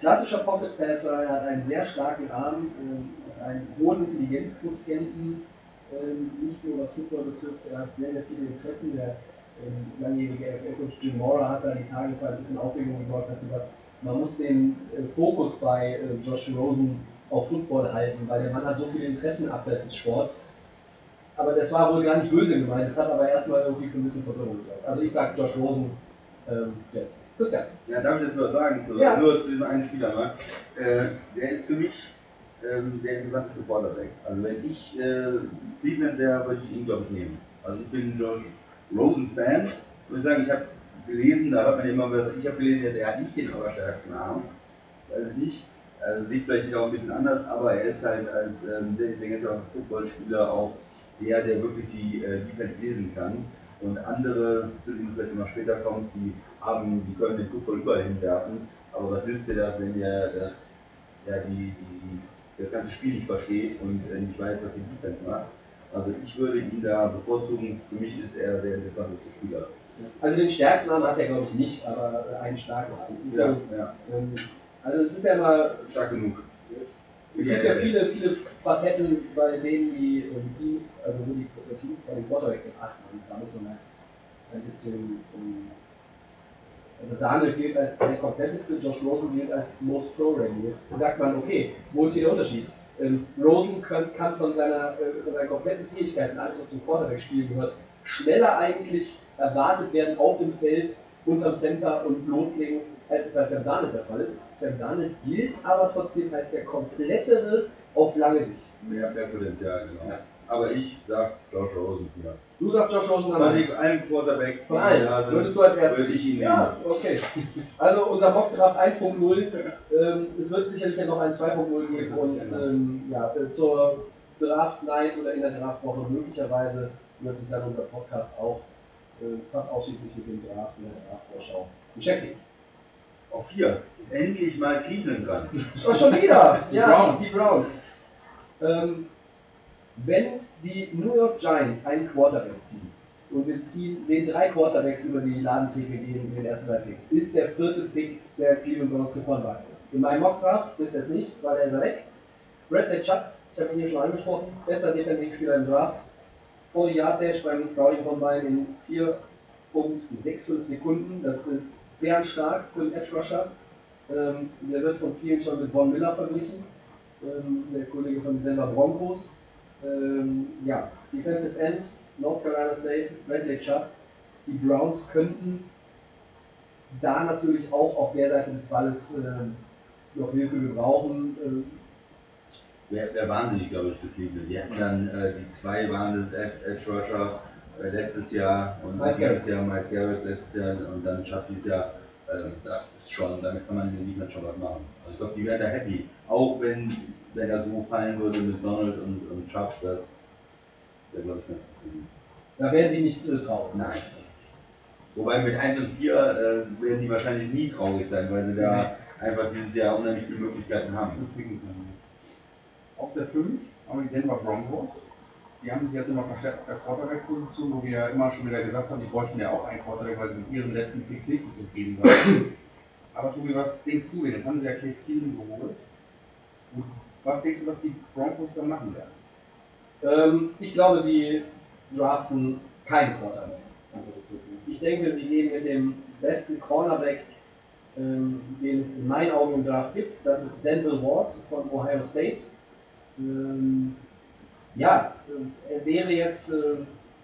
klassischer Pocket Passer, er hat einen sehr starken Arm, äh, einen hohen Intelligenzquotienten, äh, nicht nur was Football betrifft, er hat sehr, sehr viele Interessen. Der ähm, langjährige NFL-Coach Jim Mora hat da die Tage für ein bisschen Aufregung gesorgt, hat gesagt, man muss den äh, Fokus bei äh, Josh Rosen auf Football halten, weil der Mann hat so viele Interessen abseits des Sports. Aber das war wohl gar nicht böse gemeint, das hat aber erstmal irgendwie für ein bisschen Verwirrung gesorgt. Also ich sag Josh Rosen ähm, jetzt. Christian. Ja, darf ich jetzt was sagen? So, Ja. Nur zu diesem einen Spieler mal. Äh, der ist für mich ähm, der interessanteste Quarterback. Also wenn ich äh, Cleveland wäre, würde ich ihn, glaube ich, nehmen. Also ich bin Josh Rosen-Fan. Ich muss sagen, ich habe gelesen, da hört man immer was, ich habe gelesen, er hat nicht den allerstärksten Arm. Weiß ich nicht. Also sieht vielleicht auch ein bisschen anders, aber er ist halt als ähm, sehr intelligenter Footballspieler auch der, der wirklich die äh, Defense lesen kann. Und andere, zu denen du vielleicht immer später kommst, die haben, die können den Football überall hinwerfen. Aber was nützt dir das, wenn der das, ja, die, die, das ganze Spiel nicht versteht und äh, nicht weiß, was die Defense macht? Also ich würde ihn da bevorzugen. Für mich ist er der interessanteste Spieler. Also den stärksten Arm hat er glaube ich nicht, aber einen starken Arm. Ja, so, ja, ähm, also es ist ja immer stark genug. Es gibt ja viele, viele Facetten, bei denen die ähm, Teams, also wo die äh, Teams bei den Quarterbacks drauf achten. Und da muss man halt ein bisschen. Ähm, also Daniel gilt als der kompletteste, Josh Rosen gilt als most pro-ready. Jetzt sagt man, okay, wo ist hier der Unterschied? Ähm, Rosen kann, kann von, seiner, äh, von seinen kompletten Fähigkeiten, alles was zum Quarterback-Spiel gehört, schneller eigentlich erwartet werden auf dem Feld, unterm Center und loslegen, als es bei Sam Darnold der Fall ist. Sam Darnold gilt aber trotzdem als der komplettere auf lange Sicht. Mehr, mehr Potenzial, genau. Ja. Aber ich sag Josh Rosen hier. Du sagst Josh Rosen an Von eins. den allen Quarterbacks, die Von allen. da sind, Würdest du als erstes würde ich ihn nehmen. Ja, okay. Also unser Mockdraft 1.0. Ähm, es wird sicherlich ja noch ein 2.0 geben und ähm, ja, äh, zur Draft Night oder in der Draftwoche möglicherweise wird sich dann unser Podcast auch äh, fast ausschließlich mit dem Draft in der Draftvorschau beschäftigen. Auch hier ist endlich mal Cleveland dran. Oh, schon wieder! Die ja, Browns. die Browns. Ähm, wenn die New York Giants einen Quarterback ziehen und wir ziehen, sehen drei Quarterbacks über die Ladentheke gehen in den ersten drei Picks, ist der vierte Pick der Cleveland Browns Barkley. In meinem Mockdraft ist er es nicht, weil er ist er weg. Bradley Chubb, ich habe ihn hier schon angesprochen, bester Defensivspieler im Draft. 40 Yard Dash beim Scouting Combine in 4.65 Sekunden, das ist bärenstark für einen Edge Rusher. Ähm, der wird von vielen schon mit Von Miller verglichen, ähm, der Kollege von den Denver Broncos. Ähm, ja, Defensive End, North Carolina State, Bradley Chubb. Die Browns könnten da natürlich auch auf der Seite des Balles ähm, noch Hilfe gebrauchen. Ähm, Wäre wär wahnsinnig, glaube ich, für Cleveland. Die hatten dann äh, die zwei Wahnsinns Edge Rusher äh, letztes Jahr und dieses. Jahr Mike Garrett letztes Jahr und dann Chubb dieses Jahr. Ähm, das ist schon, damit kann man in der Defense schon was machen. Also ich glaube, die wären da happy. Auch wenn, wenn er so fallen würde mit Donald und, und Chubb, das wäre, glaube ich, nicht da werden sie nicht äh, traurig. Nein. Wobei mit 1 und 4 äh, werden die wahrscheinlich nie traurig sein, weil sie da einfach dieses Jahr unheimlich viele Möglichkeiten haben. Auf der 5 haben wir die Denver Broncos. Die haben sich jetzt immer verstärkt auf der Quarterback-Position, wo wir ja immer schon wieder gesagt haben, die bräuchten ja auch einen Quarterback, weil sie mit ihren letzten Picks nicht so zufrieden waren. Aber Tobi, was denkst du denn? Jetzt haben sie ja Case Keenum geholt. Und was denkst du, was die Broncos dann machen werden? Ähm, ich glaube, sie draften keinen Quarterback. Ich denke, sie gehen mit dem besten Cornerback, ähm, den es in meinen Augen im Draft gibt. Das ist Denzel Ward von Ohio State. Ähm, ja, äh, er wäre jetzt äh,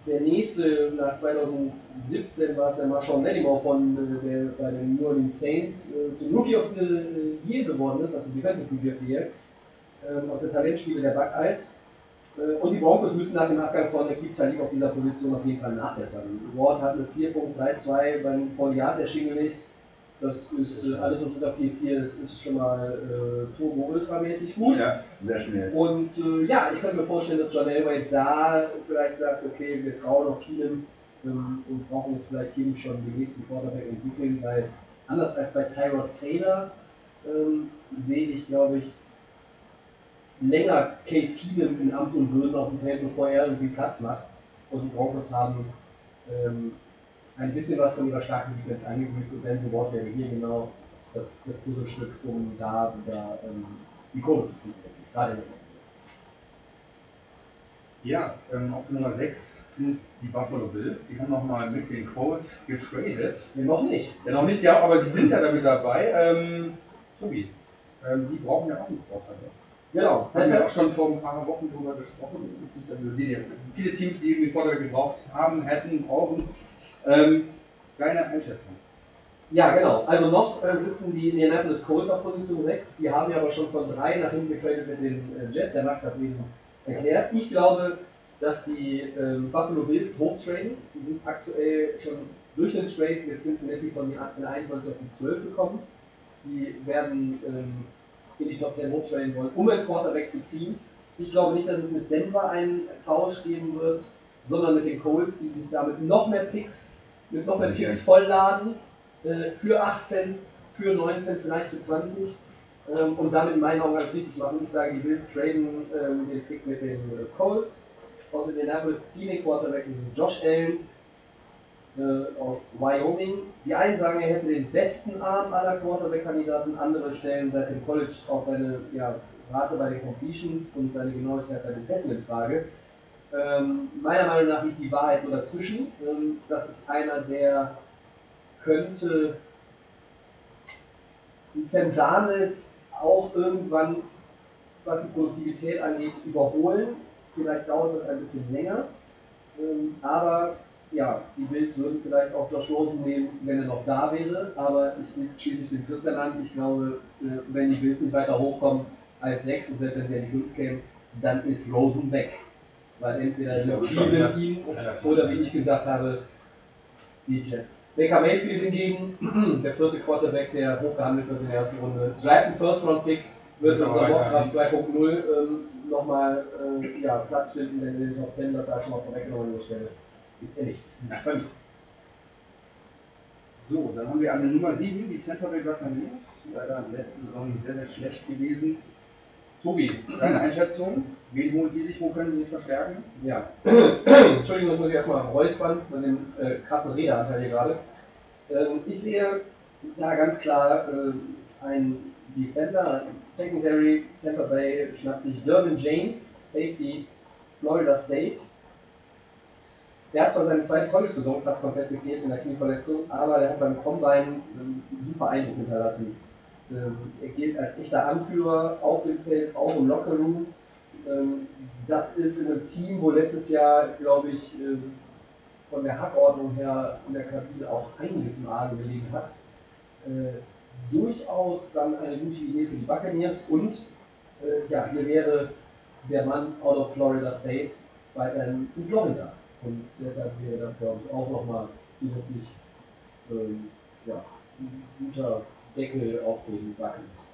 der nächste, nach 2017 war es ja Marshawn Lattimore von äh, der bei den New Orleans Saints zum Rookie of the Year geworden ist, also Defensive Rookie of the Year, ähm, aus der Talentspiele der Buckeyes. Und die Broncos müssen nach dem Abgang von Akib Talib auf dieser Position auf jeden Fall nachbessern. Ward hat eine 4.32 beim Volljahrt hingelegt. Das ist alles unter 4.4, das ist schon mal äh, turbo-ultramäßig gut. Ja, sehr schnell. Und äh, ja, ich könnte mir vorstellen, dass John Elway da vielleicht sagt, okay, wir trauen noch Keenum ähm, und brauchen jetzt vielleicht hier schon den nächsten Quarterback entwickeln, weil anders als bei Tyrod Taylor ähm, sehe ich, glaube ich, länger Case Keenum in Amt und Würden auf dem Feld, bevor er irgendwie Platz macht. Und die Broncos haben ähm, ein bisschen was von ihrer starken Defense eingebüßt und Denzel Ward wäre hier genau das, das Puzzlestück, um da wieder ähm, die Kurve zu kriegen. Gerade Secondary. Ja, ähm, auf Nummer 6 sind die Buffalo Bills. Die haben nochmal mit den Colts getradet. Nee, noch nicht. Ja, noch nicht, ja, aber sie sind ja damit dabei. Ähm, Tobi, ähm, die brauchen ja auch einen Quarterback. Genau. Haben wir Deshalb, auch schon vor ein paar Wochen drüber gesprochen. Es ist also die, viele Teams, die irgendwie Quarterback gebraucht haben, hätten, brauchen. Ähm, deine Einschätzung. Ja, genau. Also noch äh, sitzen die Indianapolis Colts auf Position 6. Die haben ja aber schon von 3 nach hinten getradet mit den äh, Jets. Der Max hat es eben erklärt. Ich glaube, dass die ähm, Buffalo Bills hochtraden. Die sind aktuell schon durch den Trade mit Cincinnati von den 21 auf die 12 gekommen. Die werden ähm, in die Top 10 hochtraden wollen, um einen Quarterback zu ziehen. Ich glaube nicht, dass es mit Denver einen Tausch geben wird, sondern mit den Colts, die sich damit noch mehr Picks, mit noch mehr. Picks vollladen. Äh, für 18, für 19, vielleicht für 20. Ähm, und damit in meinen Augen alles richtig machen. Ich sage, die Bills traden ähm, den Pick mit den äh, Colts aus Indianapolis, ziehen den Quarterback, ist Josh Allen äh, aus Wyoming. Die einen sagen, er hätte den besten Arm aller Quarterback-Kandidaten, andere stellen seit dem College auch seine ja, Rate bei den Completions und seine Genauigkeit bei den Pässen in Frage. Ähm, meiner Meinung nach liegt die Wahrheit so dazwischen. Ähm, das ist einer, der könnte Sam Darnold auch irgendwann, was die Produktivität angeht, überholen. Vielleicht dauert das ein bisschen länger. Ähm, aber ja, die Bills würden vielleicht auch Josh Rosen nehmen, wenn er noch da wäre. Aber ich schließe mich dem Christian an. Ich glaube, äh, wenn die Bills nicht weiter hochkommen als 6 und selbst wenn sie an die 5 kämen, dann ist Rosen weg. Weil entweder die ihn oder wie ich gesagt habe, die Jets. Baker Mayfield hingegen, der vierte Quarterback, der hochgehandelt wird in der ersten Runde, bleibt ein First-Round-Pick, wird unserer aber Mockdraft weiter 2.0 ähm, nochmal äh, ja, Platz finden, denn in den Top 10, das sei schon mal vorweggenommen an der Stelle, ist er nicht. Nicht bei mir. So, dann haben wir an der Nummer 7 die Tampa Bay Buccaneers. Leider letzte Saison sehr, sehr schlecht gewesen. Tobi, deine Einschätzung? Wen holen die sich? Wo können sie sich verstärken? Ja. Entschuldigung, das muss ich erstmal räuspern mit dem äh, krassen Redeanteil hier gerade. Ähm, ich sehe da ganz klar äh, ein Defender, Secondary, Tampa Bay schnappt sich Dervin James, Safety, Florida State. Der hat zwar seine zweite College-Saison fast komplett gefehlt in der Knieverletzung, aber der hat beim Combine einen super Eindruck hinterlassen. Ähm, er gilt als echter Anführer auf dem Feld, auch im Lockerroom. Ähm, das ist in einem Team, wo letztes Jahr, glaube ich, ähm, von der Hackordnung her in der Kabine auch einiges im Argen gelegen hat. Äh, durchaus dann eine gute Idee für die Buccaneers und äh, ja, hier wäre der Mann out of Florida State weiterhin in Florida. Und deshalb wäre das, glaube ich, auch nochmal zusätzlich ähm, ja, ein guter Deckel auf den Buccaneers.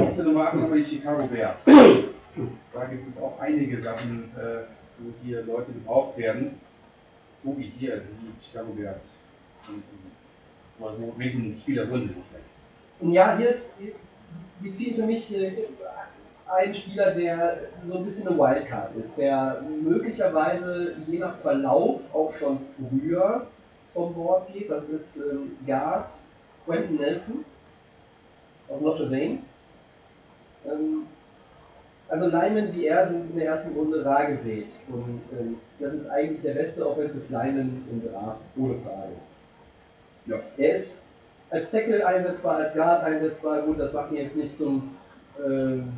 Auf der Nummer 8 haben wir die Chicago Bears. Da gibt es auch einige Sachen, äh, wo hier Leute gebraucht werden. Tobi, hier, die Chicago Bears. Wo- wo- Welchen Spieler holen sie sich denn? Ja, hier ist, wir ziehen für mich äh, einen Spieler, der so ein bisschen eine Wildcard ist, der möglicherweise je nach Verlauf auch schon früher vom geht. Das ist ähm, Guard Quentin Nelson aus Notre Dame. Ähm, also Linemen wie er sind in der ersten Runde rar gesät. Und ähm, das ist eigentlich der beste Offensive Lineman im Draft, ohne Frage. Ja. Er ist als Tackle einsetzbar, als Guard einsetzbar. Gut, das macht ihn jetzt nicht zum, ähm,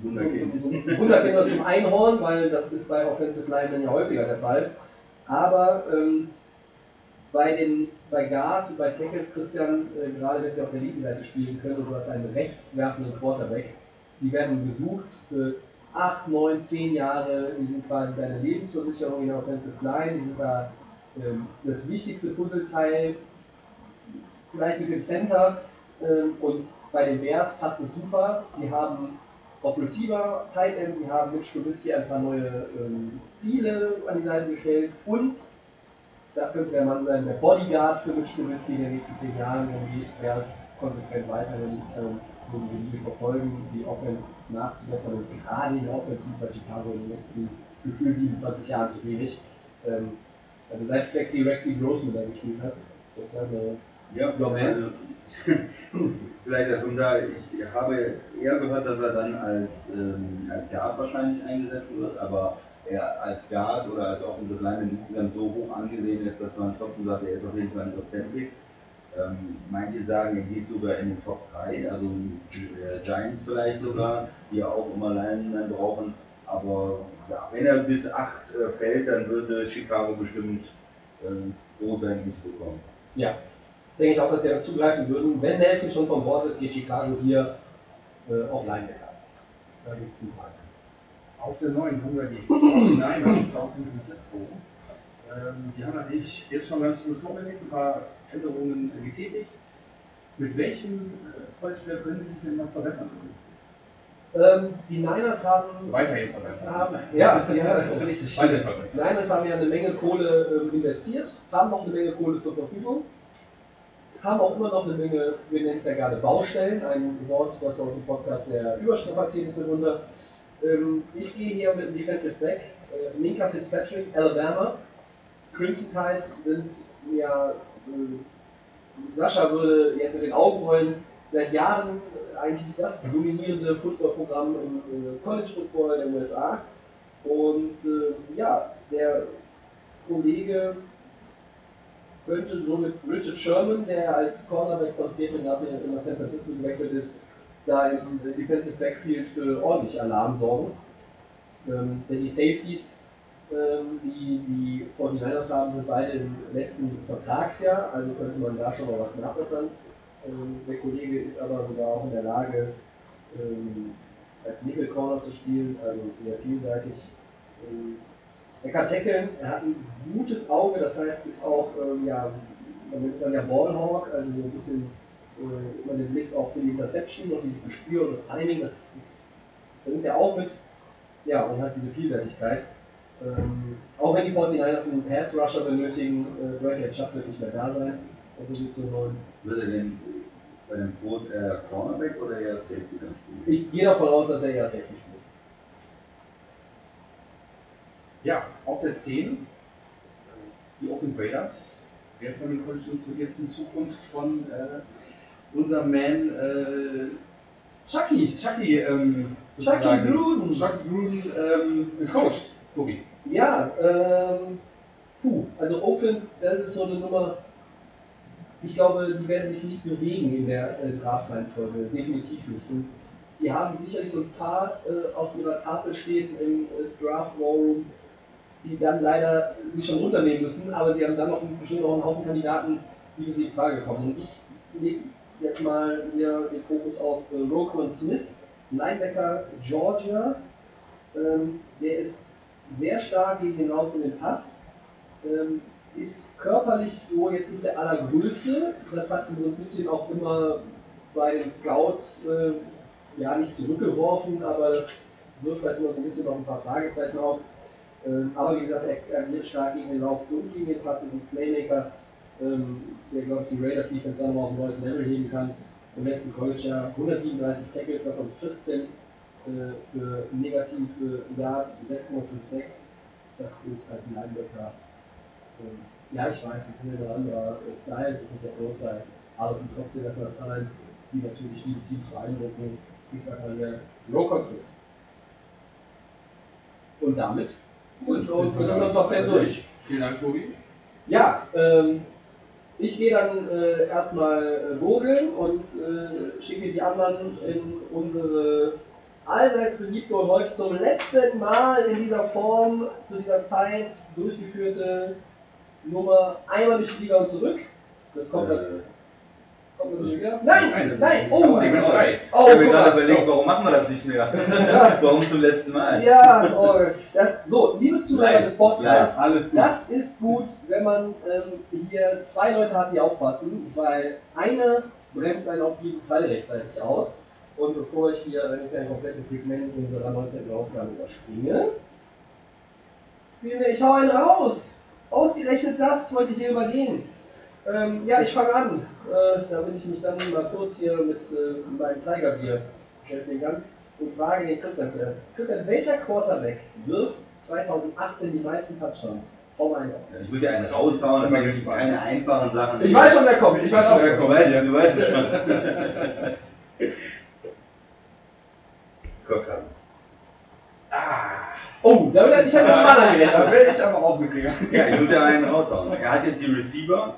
Wunderkind. zum, zum, zum Einhorn, weil das ist bei Offensive Linemen ja häufiger der Fall. Aber ähm, bei den bei Guards und bei Tackles, Christian, äh, gerade wenn sie auf der linken Seite spielen können, und du hast einen rechtswerfenden Quarterback, die werden gesucht für 8, 9, 10 Jahre, die sind quasi deine Lebensversicherung in der Offensive Line, die sind da ähm, das wichtigste Puzzleteil, vielleicht mit dem Center. Ähm, und bei den Bears passt es super. Die haben auf Receiver, Tight End, sie haben mit Trubisky ein paar neue ähm, Ziele an die Seite gestellt und das könnte der Mann sein, der Bodyguard für Mitch Trubisky in den nächsten zehn Jahren, wenn die Bears konsequent weiterhin ähm, so diese Linie verfolgen, die Offense nachzubessern und gerade in der Offensive bei Chicago in den letzten gefühlt 27 Jahren zu wenig. Ähm, also seit Flexi Rexy Grossman da gespielt hat, das ist eine Ja, also, vielleicht um da, ich habe eher gehört, dass er dann als, ähm, als Guard wahrscheinlich eingesetzt wird, aber er als Guard oder als Offensive Lineman insgesamt so hoch angesehen ist, dass man trotzdem sagt, er ist auf jeden Fall ein Top 10 Pick. Ähm, manche sagen, er geht sogar in den Top 3, also äh, Giants vielleicht sogar, die ja auch immer Linemen brauchen. Aber ja, wenn er bis 8 äh, fällt, dann würde Chicago bestimmt ähm, sein, ihn bekommen. Ja, denke ich auch, dass sie da zugreifen würden. Wenn Nelson schon von Bord ist, geht Chicago hier äh, auf Linebacker. Da gibt es einen Frage. Auf der 9 haben wir die 49ers aus San Francisco. Ähm, die haben natürlich jetzt schon ganz gut vorgelegt, ein paar Änderungen äh, getätigt. Mit welchem äh, College-Spieler können Sie sich denn noch verbessern? Ähm, die Niners haben. Weiterhin verbessern. haben ja, ja, richtig. Weiterhin Die verbessern. Niners haben ja eine Menge Kohle ähm, investiert, haben noch eine Menge Kohle zur Verfügung, haben auch immer noch eine Menge, wir nennen es ja gerade Baustellen, ein Wort, das bei uns im Podcast sehr überstrapaziert ist mitunter. Ähm, ich gehe hier mit dem Defensive Back, äh, Minka Fitzpatrick, Alabama. Crimson Tides sind ja, äh, Sascha würde jetzt mit den Augen rollen, seit Jahren eigentlich das dominierende Footballprogramm im äh, College Football der USA. Und äh, ja, der Kollege könnte so mit Richard Sherman, der als Cornerback von Seattle nach, nach San Francisco gewechselt ist, da im Defensive Backfield für ordentlich Alarm sorgen. Ähm, denn die Safeties, ähm, die die 49ers haben, sind beide im letzten Vertragsjahr, also könnte man da schon mal was nachbessern. Ähm, der Kollege ist aber sogar auch in der Lage, ähm, als Nickel Corner zu spielen, also eher vielseitig. Ähm, er kann tackeln, er hat ein gutes Auge, das heißt, ist auch, ähm, ja, man nennt es dann ja Ballhawk, also so ein bisschen äh, immer den Blick auf die Interception und dieses Gespür und das Timing, das, das bringt er auch mit. Ja, und hat diese Vielseitigkeit. Ähm, auch wenn die 49ers einen Pass-Rusher benötigen, äh, Bradley Chubb wird nicht mehr da sein, auf Position 9. Wird er denn bei dem Brot eher Cornerback oder eher Safety dann spielen? Ich gehe davon aus, dass er eher Safety spielt. Ja, auf der 10 die Oakland Raiders. Wer von den Colleges wird jetzt in Zukunft von äh, unserem Man äh, Chucky, Chucky, ähm, sozusagen, Gruden. Chucky Gruden ähm, gecoacht, Tobi. Ja, ähm, puh, also Oakland, das ist so eine Nummer, ich glaube, die werden sich nicht bewegen in der äh, Draft-Reihenfolge, definitiv nicht. Und die haben sicherlich so ein paar äh, auf ihrer Tafel stehen im äh, Draft War Room, die dann leider sich schon runternehmen müssen, aber sie haben dann noch bestimmt noch einen Haufen Kandidaten, die für sie in Frage kommen. Und ich jetzt mal hier den Fokus auf äh, Roquan Smith, Linebacker Georgia. Ähm, der ist sehr stark gegen den Lauf und den Pass. Ähm, ist körperlich so jetzt nicht der allergrößte. Das hat ihn so ein bisschen auch immer bei den Scouts äh, ja nicht zurückgeworfen, aber das wirft halt immer so ein bisschen noch ein paar Fragezeichen auf. Ähm, aber wie gesagt, er agiert stark gegen den Lauf und gegen den Pass, ist ein Playmaker, ähm, der glaube ich die Raiders Defense dann noch auf ein neues Level heben kann. Im letzten College Jahr 137 Tackles, davon 14 äh, für negative Yards, 656. Das ist als Linebacker. Ähm, ja, ich weiß, es ist ein anderer äh, Style, es ist nicht der Pro-Style, aber es sind trotzdem erstmal Zahlen, die natürlich viele Teams beeindrucken. Ich sage mal, der Low-Consus. Und damit sind wir mit unserem Top 10 durch. Vielen Dank, Tobi. Ja, ähm, ich gehe dann äh, erstmal äh, gurgeln und äh, schicke die anderen in unsere allseits beliebte und häufig zum letzten Mal in dieser Form zu dieser Zeit durchgeführte Nummer einmal durch die Liga und zurück. Das kommt dann. Äh, wieder? Nein, Nein, oh, oh, ich habe mir gerade überlegt, warum machen wir das nicht mehr? warum zum letzten Mal? Ja, oh, das, so, liebe Zuhörer des Podcasts, Alles gut. Das ist gut, wenn man ähm, hier zwei Leute hat, die aufpassen, weil eine bremst einen auf jeden Fall rechtzeitig aus. Und bevor ich hier ein ein komplettes Segment unserer 19. Ausgabe überspringe, spielen wir, ich hau einen raus. Ausgerechnet das wollte ich hier übergehen. Ähm, ja, ich fange an, äh, damit ich mich dann mal kurz hier mit äh, meinem Tigerbier beschäftigen kann und frage den Christian zuerst. Christian, welcher Quarterback wirft 2018 die meisten Touchdowns? Hau mal einen raus. Ich muss ja einen raushauen, Ich aber gespannt. keine einfachen Sachen. Ich weiß schon, wer kommt. Ich weiß schon, wer kommt. weißt, du weißt es schon. Kirk. Ah, Oh, da will ich mit dem Mann da will ich aber auch mitgehen. Ja, ich muss ja einen raushauen. Er hat jetzt die Receiver.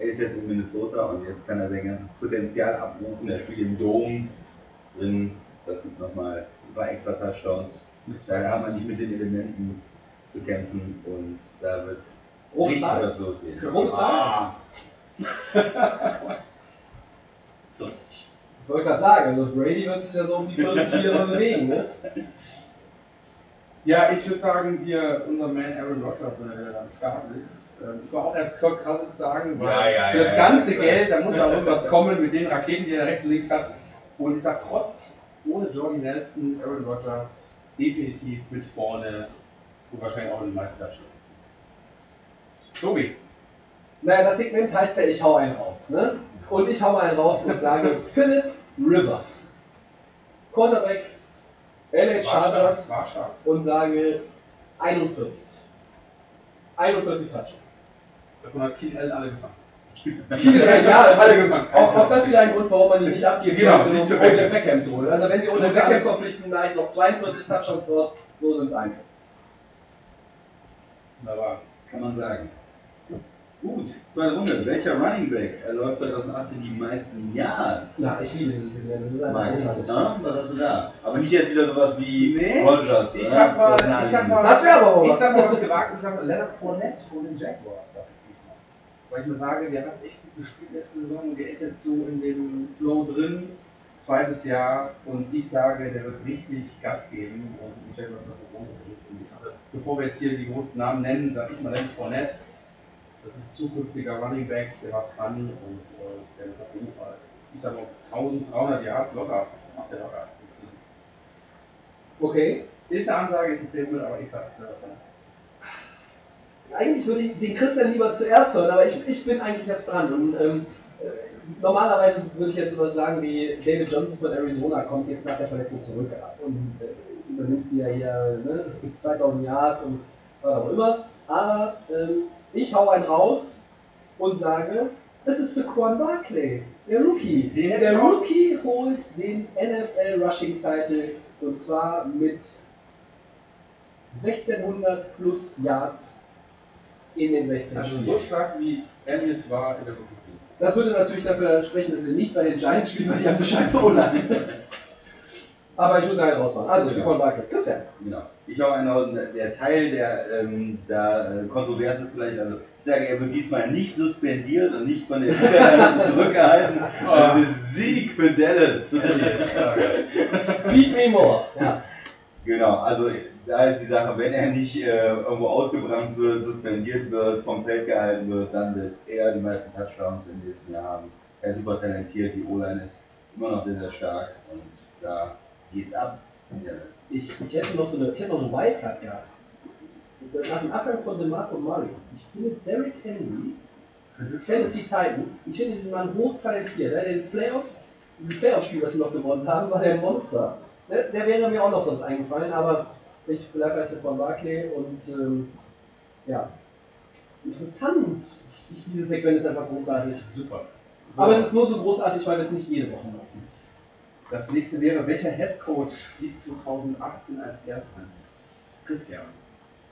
Er ist jetzt in Minnesota und jetzt kann er sein ganzes Potenzial abrufen. Er spielt im Dom drin. Das gibt nochmal ein paar extra Touchdowns. Da haben wir nicht mit den Elementen zu kämpfen und da wird Rote richtig was losgehen. Rote Zahl. Ah, 40. Ich wollte gerade sagen, also Brady wird sich ja so um die 40 wieder mal bewegen, ne? Ja, ich würde sagen, hier unser Man Aaron Rodgers, wenn er wieder am Start ist. Ähm, Ich wollte auch erst Kirk Cousins sagen, weil Ja, ja, für das ja. ganze Geld, da muss auch irgendwas kommen mit den Raketen, die er rechts und links hat. Und ich sag trotz, ohne Jordy Nelson, Aaron Rodgers definitiv mit vorne und wahrscheinlich auch in den meisten Touchdowns. Tobi. Naja, das Segment heißt ja, ich hau einen raus, ne? Und ich hau einen raus und sage Philip Rivers. Quarterback LA Chargers und sage 41. 41 Touchdowns. Davon hat Keen Allen alle gefangen. Viele Rennen, ja, Alle gefangen. Auch, auch das wieder ein Grund, warum man die nicht abgeben Genau, sollte, nicht um für ohne Beckham. Zu holen. Also wenn sie ohne Beckham verpflichten, da ich noch 42 Touchdowns raus, so sind es einfach. Wunderbar. Kann man sagen. Gut, zweite Runde. Welcher Running Back erläuft 2018 die meisten Yards? Na, ich liebe dieses Segment, das ist einfach Max, großartig. ja? Was hast du da? Aber nicht jetzt wieder sowas wie Nee, Rogers. ich sag mal- ich sag mal- Das wäre aber auch Ich was. sag mal was gewagt, ich sag mal Leonard Fournette von den Jaguars, sag ich diesmal. Weil ich mir sage, der hat echt gut gespielt letzte Saison und der ist jetzt so in dem Flow drin. zweites Jahr und ich sage, der wird richtig Gas geben und ich denke, was das so und ich sage, Bevor wir jetzt hier die großen Namen nennen, sage ich mal Leonard Fournette. Das ist ein zukünftiger Running Back, der was kann und äh, der wird auf jeden Fall, ich sage mal, 1300 Yards locker, macht der locker. Okay. Ist eine Ansage, ist ein Statement, aber ich sage es davon. Eigentlich würde ich den Christian lieber zuerst hören, aber ich, ich bin eigentlich jetzt dran. Und, ähm, äh, normalerweise würde ich jetzt sowas sagen wie David Johnson von Arizona kommt jetzt nach der Verletzung zurück und äh, übernimmt wieder hier ne, 2000 Yards und was auch immer. Aber ähm, ich hau einen raus und sage, es ist Saquon Barkley, der Rookie. Den der. Rookie holt den NFL Rushing Title und zwar mit 1600 plus Yards in den 16 Also so stark wie Elliott war in der Bundesliga. Das würde natürlich dafür sprechen, dass er nicht bei den Giants spielt, weil die haben eine scheiß O-Line. Aber ich muss einen raushauen. Also, Ja. Saquon Barkley. Christian. Genau. Ich einen raus, der Teil, der ähm, da äh, kontrovers ist vielleicht, also ich sage, er wird diesmal nicht suspendiert und nicht von den Niederlanden zurückgehalten. Das ist Sieg für Dallas. Feed me more. Ja. Genau, also da ist die Sache, wenn er nicht äh, irgendwo ausgebremst wird, suspendiert wird, vom Feld gehalten wird, dann wird er die meisten Touchdowns im nächsten Jahr haben. Er ist super talentiert, die O-Line ist immer noch sehr, sehr stark und da geht's ab. Ich, ich hätte noch so eine, ich hätte noch eine Wildcard gehabt. Nach dem Abgang von DeMarco Murray. Ich finde Derrick Henry, Tennessee Titans, ich finde diesen Mann hochtalentiert. Ja, in den Playoffs, diese Playoff-Spiele, das sie noch gewonnen haben, war der ein Monster. Der, der wäre mir auch noch sonst eingefallen, aber ich bleibe bei von Barclay und ähm, ja. Interessant. Ich, ich, dieses Segment ist einfach großartig. Super. Aber es ist nur so großartig, weil wir es nicht jede Woche machen. Das nächste wäre, welcher Head Coach fliegt 2018 als erstes? Christian.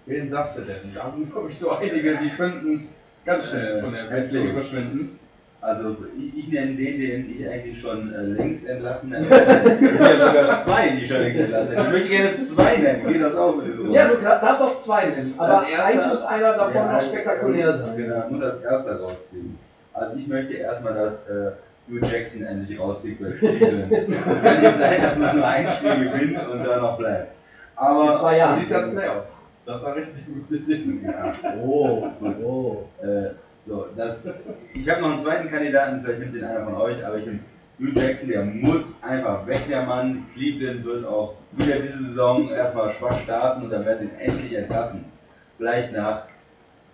Wen sagst du denn? Da sind, glaube ich, so einige, die könnten ganz schnell Äh, von der Weltfläche Coach. verschwinden. Also ich, ich nenne den, den ich eigentlich schon äh, längst entlassen habe sogar zwei, die schon längst entlassen hätte. Ich möchte gerne zwei nennen. Geht das auch mit so? Ja, du darfst auch zwei nennen, aber Das erste- eigentlich muss einer davon Ja, noch spektakulär äh, sein. Genau, muss das erste rauskriegen. Also ich möchte erstmal, dass äh, Hugh Jackson endlich rausfliegt bei Cleveland. Es kann nicht sein, dass man nur ein Spiel gewinnt und dann noch bleibt. Aber In zwei Jahren. Dies Jahr Playoffs. Das war richtig gut. Ja, Oh, oh. äh, so, das, ich habe noch einen zweiten Kandidaten, vielleicht nimmt den einer von euch, aber ich bin Hugh Jackson, der muss einfach weg, der Mann. Cleveland wird auch wieder diese Saison erstmal schwach starten und dann werden sie ihn endlich entlassen. Vielleicht nach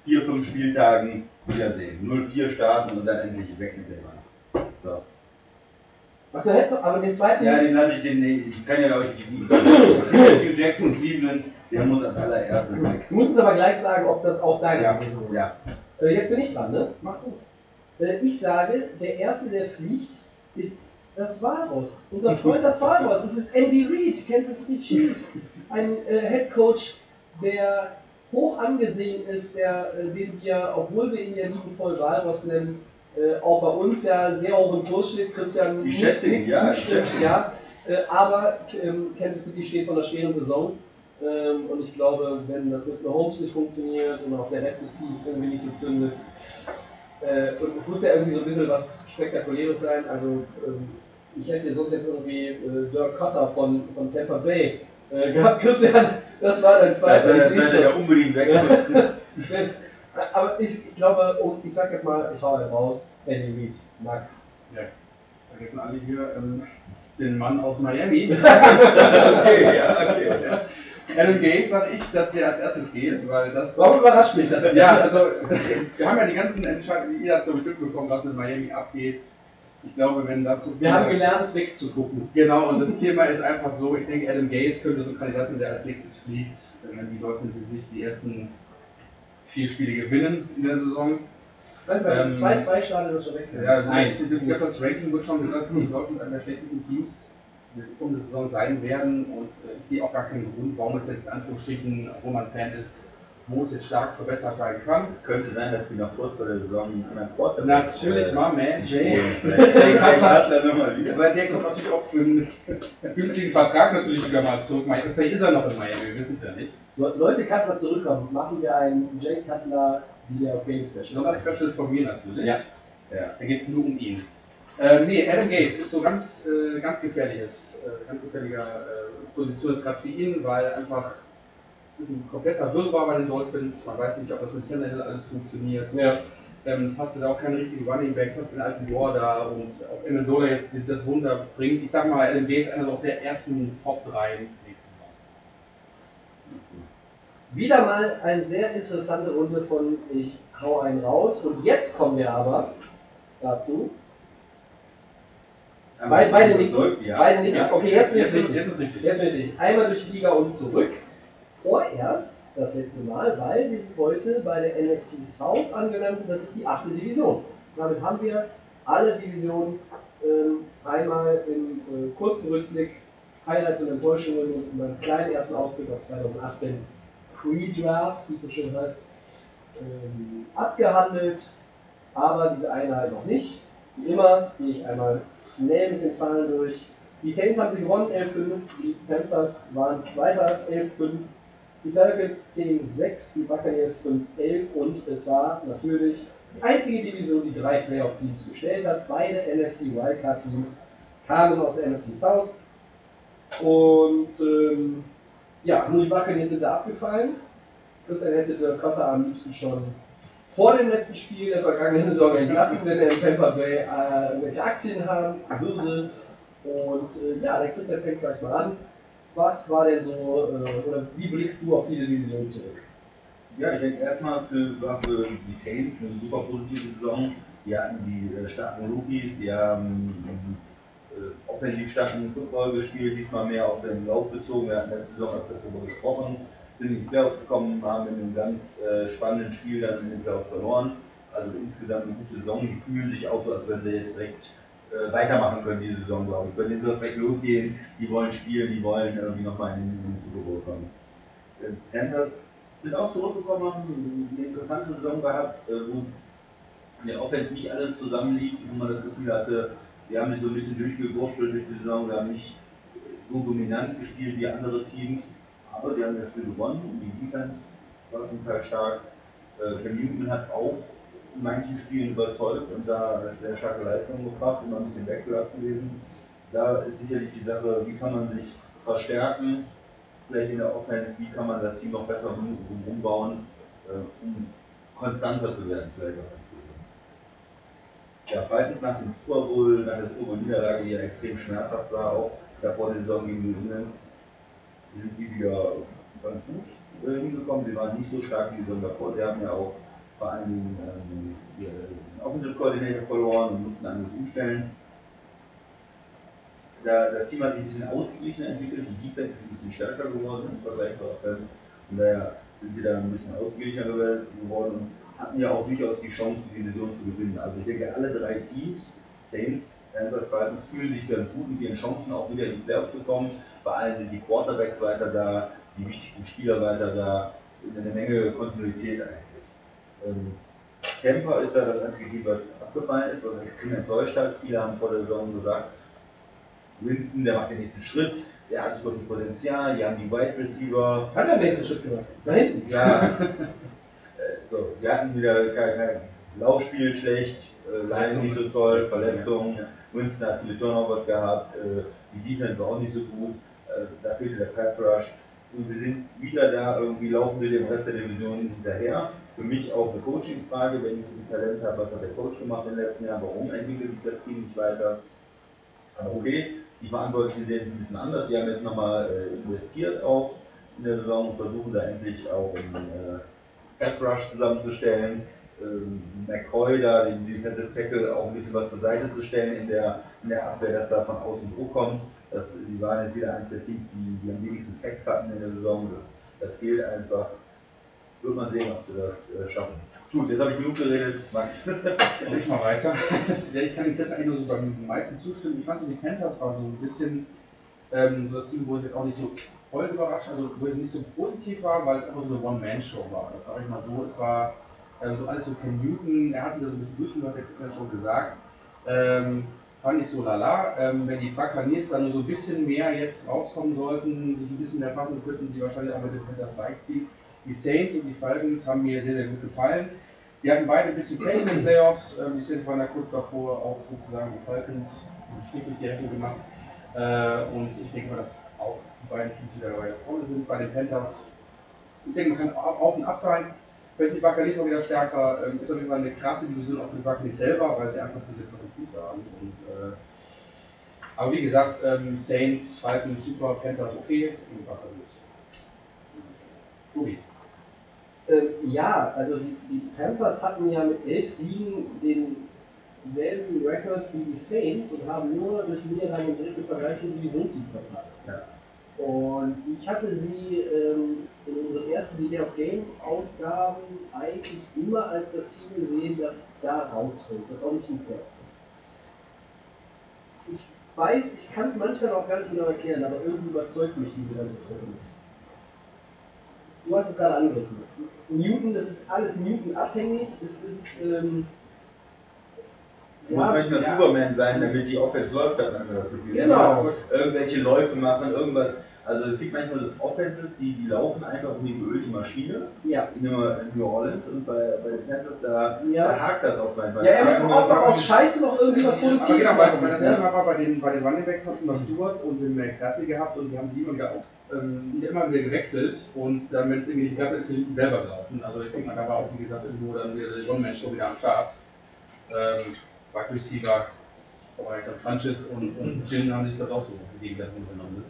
vier, fünf Spieltagen wiedersehen. 0-4 starten und dann endlich weg mit dem Mann. So. Ach, du hättest aber den zweiten. Ja, den lasse ich den, ich kann ja euch die guten Hugh Jackson, Cleveland, der muss als allererstes weg. du musst uns aber gleich sagen, ob das auch deine Ja, Person ist. ja. Äh, jetzt bin ich dran, ne? Mach du. Äh, ich sage, der Erste, der fliegt, ist das Walross. Unser Freund das Walross. Das ist Andy Reid, Kansas City Chiefs. Ein äh, Head Coach, der hoch angesehen ist, der, äh, den wir, obwohl wir ihn ja liebevoll Walross nennen, äh, auch bei uns ja sehr hoch im Kurs steht. Christian Ich schätze ihn, ja, zustimmt, ja. Äh, aber ähm, Kansas City steht vor einer schweren Saison. Ähm, und ich glaube, wenn das mit Mahomes nicht funktioniert und auch der Rest des Teams irgendwie nicht so zündet, äh, und es muss ja irgendwie so ein bisschen was Spektakuläres sein. Also, ähm, ich hätte sonst jetzt irgendwie äh, Dirk Cotter von, von Tampa Bay äh, gehabt. Christian, das war dein zweiter. Also, das schon. er unbedingt weg. Aber ich, ich glaube, um, ich sag jetzt mal, ich hau halt raus, Andy Reid, Max. Ja. Vergessen alle hier ähm, den Mann aus Miami. Okay, ja, okay. Ja. Adam Gaze sag ich, dass der als erstes geht, weil das. Warum überrascht mich das? Ja, also wir haben ja die ganzen Entscheidungen, ihr habt glaube ich mitbekommen, was in Miami abgeht. Ich glaube, wenn das so Wir haben gelernt, wegzugucken. Genau, und das Thema ist einfach so, ich denke, Adam Gaze könnte so ein Kandidat sein, der als nächstes fliegt, wenn die Dolphins jetzt nicht die ersten vier Spiele gewinnen in der Saison. Also, Ähm, 2-2 Stadion ist schon weg. Ja, also Nein. ich, ich glaube, das Ranking wird schon gesagt, die Dolphins einer der schlechtesten Teams der kommende Saison sein werden und äh, ich sehe auch gar keinen Grund, waum es jetzt in Anführungsstrichen, wo man Fan ist, wo es jetzt stark verbessert sein kann. Könnte sein, dass die noch kurz vor der Saison einen anderen Quarterback Natürlich, äh, mal, man, Jay. Jay Jay Cutler. Nochmal wieder. Aber der kommt natürlich auch für einen günstigen Vertrag natürlich wieder mal zurück. Vielleicht ist er noch in Miami, wir wissen es ja nicht. So, sollte Cutler zurückkommen, machen wir einen Jay Cutler wieder auf Game Special. Besonders Special von mir natürlich. Ja. Ja. Da geht es nur um ihn. Ähm, nee, Adam Gaze ist so ganz, äh, ganz gefährliches, äh, ganz gefährlicher äh, Position ist gerade für ihn, weil einfach ist ein kompletter Wirrwarr bei den Dolphins. Man weiß nicht, ob das mit Tannehill alles funktioniert. Ja. Ähm, hast du da auch keine richtigen Running Backs, hast den alten Ward da und ob Amendola jetzt das Wunder bringt. Ich sag mal, LMB ist einer so der ersten Top 3 im nächsten Jahr. Wieder mal eine sehr interessante Runde von Ich hau einen raus. Und jetzt kommen wir aber dazu. Beide, beide nicken. Ja. Beide. Jetzt- Okay, jetzt jetzt ist- richtig. jetzt ist richtig. Jetzt richtig. Einmal durch die Liga und zurück. Vorerst das letzte Mal, weil wir heute bei der NFC South angelangt und das ist die achte Division. Damit haben wir alle Divisionen ähm, einmal im äh, kurzen Rückblick, Highlights und Enttäuschungen und einen kleinen ersten Ausblick auf 2018 Pre-Draft, wie es so schön heißt, ähm, abgehandelt. Aber diese eine halt noch nicht. Wie immer gehe ich einmal schnell mit den Zahlen durch. Die Saints haben sie gewonnen, 11-5. Die Panthers waren Zweiter, 11-5. Die Falcons 10-6, die Buccaneers 5-11 und es war natürlich die einzige Division, die drei Playoff-Teams gestellt hat. Beide NFC Wildcard-Teams kamen aus der NFC South. Und ähm, ja, nur die Buccaneers sind da abgefallen. Christian hätte der Cotter am liebsten schon vor dem letzten Spiel der vergangenen Saison entlassen, wenn er in Tampa Bay äh, irgendwelche Aktien haben würde. Und äh, ja, der Christian fängt gleich mal an. Was war denn so, äh, oder wie blickst du auf diese Division zurück? Ja, ich denke erstmal war für die Saints eine super positive Saison. Die hatten die äh, starken Rookies, die haben äh, offensiv starken Football gespielt, diesmal mehr auf den Lauf bezogen. Wir hatten letzte Saison öfters darüber gesprochen, sind in die Playoffs gekommen, haben in einem ganz äh, spannenden Spiel dann in den Playoffs verloren. Also insgesamt eine gute Saison. Die fühlen sich auch so, als wenn sie jetzt direkt äh, weitermachen können diese Saison, glaube ich. Bei denen wird es direkt losgehen, die wollen spielen, die wollen irgendwie nochmal in den Super kommen. Äh, Panthers sind auch zurückgekommen, haben eine interessante Saison gehabt, äh, wo in der Offense nicht alles zusammenlief, wo man das Gefühl hatte, die haben sich so ein bisschen durchgewurschtelt durch die Saison, wir haben nicht so dominant gespielt wie andere Teams, aber sie haben das Spiel gewonnen, die Defense war zum Teil stark. Äh, Cam Newton hat auch manchen Spielen überzeugt und da sehr starke Leistungen gebracht, immer ein bisschen wechselhaft gewesen. Da ist sicherlich die Sache, wie kann man sich verstärken, vielleicht in der Offense, wie kann man das Team noch besser um, um, umbauen, äh, um konstanter zu werden, vielleicht auch. Ja, Falcons nach dem Super Bowl, nach der Super Bowl Niederlage, die ja extrem schmerzhaft war, auch davor der Saison gegen New England, sind sie wieder ganz gut äh, hingekommen. Sie waren nicht so stark wie die Saison davor. Sie haben ja auch vor allen Dingen ähm, ihren Offensive Coordinator verloren und mussten einiges umstellen. Da, das Team hat sich ein bisschen ausgeglichener entwickelt, die Defense ist ein bisschen stärker geworden im Vergleich zur Offense. Von daher sind sie da ein bisschen ausgeglichener geworden und hatten ja auch durchaus die Chance, die Division zu gewinnen. Also ich denke, alle drei Teams, Saints, Panthers, Falcons, fühlen sich ganz gut mit ihren Chancen auch wieder in die Playoffs zu kommen. Bei allen sind die Quarterbacks weiter da, die wichtigen Spieler weiter da, eine Menge Kontinuität eigentlich. Ähm, Tampa ist da das einzige Team, was abgefallen ist, was extrem enttäuscht hat. Viele haben vor der Saison gesagt, Winston, der macht den nächsten Schritt, der hat super viel Potenzial, die haben die Wide Receiver, Hat er den nächsten Schritt gemacht? Da hinten. ja, äh, so, wir hatten wieder kein, kein Laufspiel schlecht, äh, Line nicht so toll, Verletzungen, Winston hat viele Turnovers gehabt, äh, die Defense war auch nicht so gut, äh, da fehlte der Pass Rush. Und sie sind wieder da, irgendwie laufen sie dem Rest der Division hinterher. Für mich auch eine Coaching-Frage, wenn ich ein Talent habe, was hat der Coach gemacht in den letzten Jahren, warum entwickelt sich das Team nicht weiter? Aber okay, die Verantwortlichen sehen es ein bisschen anders, die haben jetzt nochmal äh, investiert auch in der Saison und versuchen da endlich auch einen äh, Pass Rush zusammenzustellen. Ähm, McCoy da, den Defensive Tackle, auch ein bisschen was zur Seite zu stellen in der, in der Abwehr, dass da von außen Druck kommt. Das, die waren jetzt wieder eines der Teams, die, die am wenigsten Sex hatten in der Saison. Das, das fehlt einfach. Wird man sehen, ob sie das äh, schaffen. Gut, jetzt habe ich genug geredet. Max. Mach ich mal weiter. ja, ich kann dem Chris eigentlich nur so beim meisten zustimmen. Ich fand so, die Panthers war so ein bisschen ähm, so das Team, wo ich jetzt auch nicht so voll überrascht, also wo ich nicht so positiv war, weil es einfach so eine One-Man-Show war. Das sage ich mal so. Es war ähm, so alles so Ken Newton, er hat sich da so ein bisschen durchgemacht, der Christian schon gesagt. Ähm, fand ich so lala. Ähm, wenn die Buccaneers dann nur so ein bisschen mehr jetzt rauskommen sollten, sich ein bisschen mehr passen, könnten sie wahrscheinlich auch mit den Panthers ziehen. Die Saints und die Falcons haben mir sehr, sehr gut gefallen. Die hatten beide ein bisschen Pech in den Playoffs. Ähm, die Saints waren da kurz davor, auch sozusagen die Falcons durch die Rechnung gemacht. Äh, und ich denke mal, dass auch die beiden Teams wieder dabei vorne sind. Bei den Panthers, ich denke, man kann auf auf und ab sein. Vielleicht die Buccaneers auch wieder stärker. Ähm, ist auf jeden Fall eine krasse Division auch für die Buccaneers selber, weil sie einfach diese kurzen Füße haben. Und, äh, aber wie gesagt, ähm, Saints, Falcons super, Panthers okay und Buccaneers. Tobi. Ähm, ja, also die, die Panthers hatten ja mit elf Siegen denselben Rekord wie die Saints und haben nur durch Niederlagen im dritten Bereich den Divisionssieg verpasst. Ja. Und ich hatte sie ähm, in unseren ersten Day of Game Ausgaben eigentlich immer als das Team gesehen, das da rausfällt, das auch nicht in die Playoffs. Ich weiß, ich kann es manchmal auch gar nicht genau erklären, aber irgendwie überzeugt mich diese ganze Truppe nicht. Du hast es gerade angerissen. Newton, das ist alles Newton abhängig. Es ist. Ähm, Du musst manchmal ja. Superman sein, damit die Offense läuft, hat man das Gefühl. Genau. Irgendwelche Läufe machen, irgendwas. Also es gibt manchmal Offenses, die, die laufen einfach um die geölte Maschine ja. in New Orleans und bei, bei den Panthers, da, Ja. da hakt das oft manchmal. Ja, er muss Aber auch noch aus Scheiße noch irgendwie was Aber Produktives genau, bei, machen. bei das ja. erste Mal war bei den, bei den Running Backs hast du noch Stewart und den McCarthy gehabt und die haben sie immer wieder, ähm, immer wieder gewechselt und dann, wenn es irgendwie nicht klappt, ist sie hinten selber gelaufen. Also ich denke mal, da war auch, wie gesagt, irgendwo dann wieder der One-Man-Show wieder am Start. Ähm, Wide Receiver, aber jetzt Francis und, und Jin haben sich das auch so gegenseitig unternommen. Ne?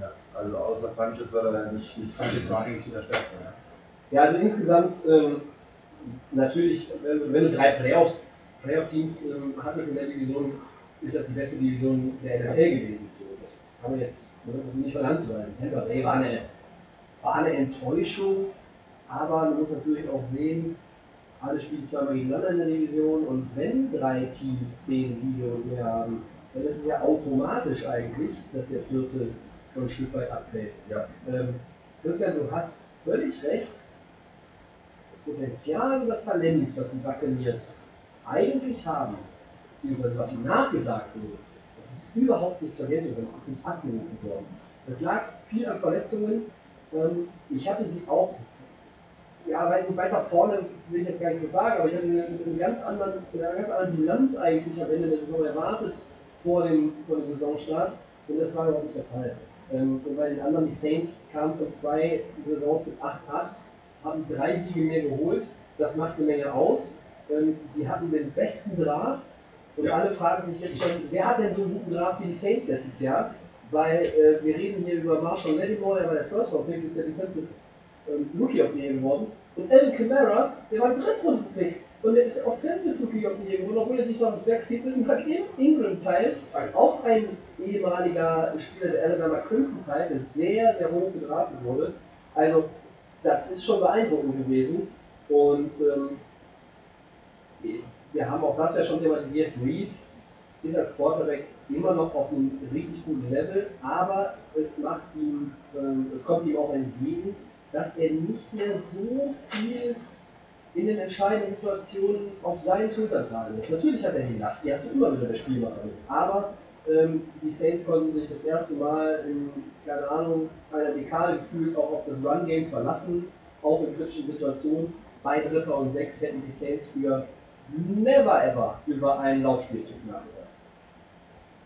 Ja, also außer Francis war da nicht, nicht Francis war eigentlich der Stärkste, ja. Ja, also insgesamt ähm, natürlich, wenn, wenn du drei Playoffs, Playoff-Teams ähm, hattest in der Division, ist das die beste Division der NFL gewesen. Das kann man jetzt das ist nicht Hand zu weisen. Tampa Bay war eine, war eine Enttäuschung, aber man muss natürlich auch sehen, alle spielen zweimal gegeneinander in der Division und wenn drei Teams zehn Siege und mehr haben, dann ist es ja automatisch eigentlich, dass der vierte schon ein Stück weit abfällt. Ja. Ähm, Christian, du hast völlig recht. Das Potenzial und das Talent, was die Buccaneers eigentlich haben, beziehungsweise was ihnen nachgesagt wurde, das ist überhaupt nicht zur Geltung gekommen, das ist nicht abgerufen worden. Das lag viel an Verletzungen. Ähm, ich hatte sie auch, ja, weiß nicht, weiter vorne will ich jetzt gar nicht so sagen, aber ich hatte sie mit einem ganz anderen, mit einer ganz anderen Bilanz eigentlich am Ende der Saison erwartet vor dem, vor dem Saisonstart. Und das war überhaupt nicht der Fall. Ähm, und bei den anderen, die Saints kamen von zwei Saisons mit 8-8, haben drei Siege mehr geholt. Das macht eine Menge aus. Ähm, die hatten den besten Draft. Und alle fragen sich jetzt schon, wer hat denn so einen guten Draft wie die Saints letztes Jahr? Weil äh, wir reden hier über Marshall Lattimore, der war der First Round Pick, ist der Defensive ähm, Rookie of the Year geworden. Und Alvin Kamara, der war ein Drittrunden-Pick. Und der ist Offensive Rookie of the Year geworden, obwohl er sich noch das Backfield mit Mark Ingram teilt. Auch ein ehemaliger Spieler der Alabama Crimson teilt, der sehr, sehr hoch gedraftet wurde. Also, das ist schon beeindruckend gewesen. Und ähm, wir haben auch das ja schon thematisiert. Breeze ist als Quarterback immer noch auf einem richtig guten Level, aber es macht ihm, ähm, es kommt ihm auch entgegen, dass er nicht mehr so viel in den entscheidenden Situationen auf seinen Schultern tragen muss. Natürlich hat er die Last, die hast du immer, du der Spielmacher bist, aber ähm, die Saints konnten sich das erste Mal in, keine Ahnung, einer Dekade gefühlt auch auf das Run-Game verlassen, auch in kritischen Situationen. Bei Dritter und Sechs hätten die Saints für never ever über einen Laufspielzug nachgedacht.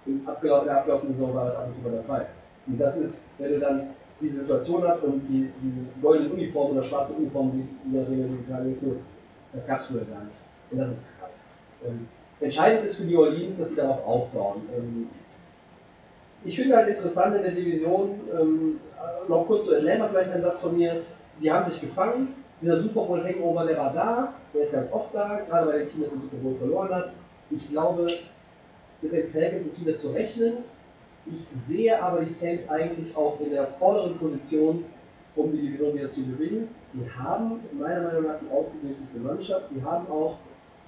Im abgelauf- der abgelaufenen Saison war das ab und zu mal der Fall. Und das ist, wenn du dann diese Situation hast und die, diese goldene Uniform oder schwarze Uniform nachdem, wie du gerade denkst, so, das gab es früher gar nicht. Und das ist krass. Ähm, entscheidend ist für New Orleans, dass sie darauf aufbauen. Ähm, ich finde halt interessant in der Division, ähm, äh, noch kurz zu Atlanta vielleicht ein Satz von mir, die haben sich gefangen, dieser Super Bowl Hangover, der war da, der ist ganz oft da, gerade bei dem Team, das den Super Bowl verloren hat. Ich glaube, mit den Falcons ist wieder zu rechnen. Ich sehe aber die Saints eigentlich auch in der vorderen Position, um die Division wieder zu gewinnen. Sie haben meiner Meinung nach die ausgeglichenste Mannschaft. Sie haben auch,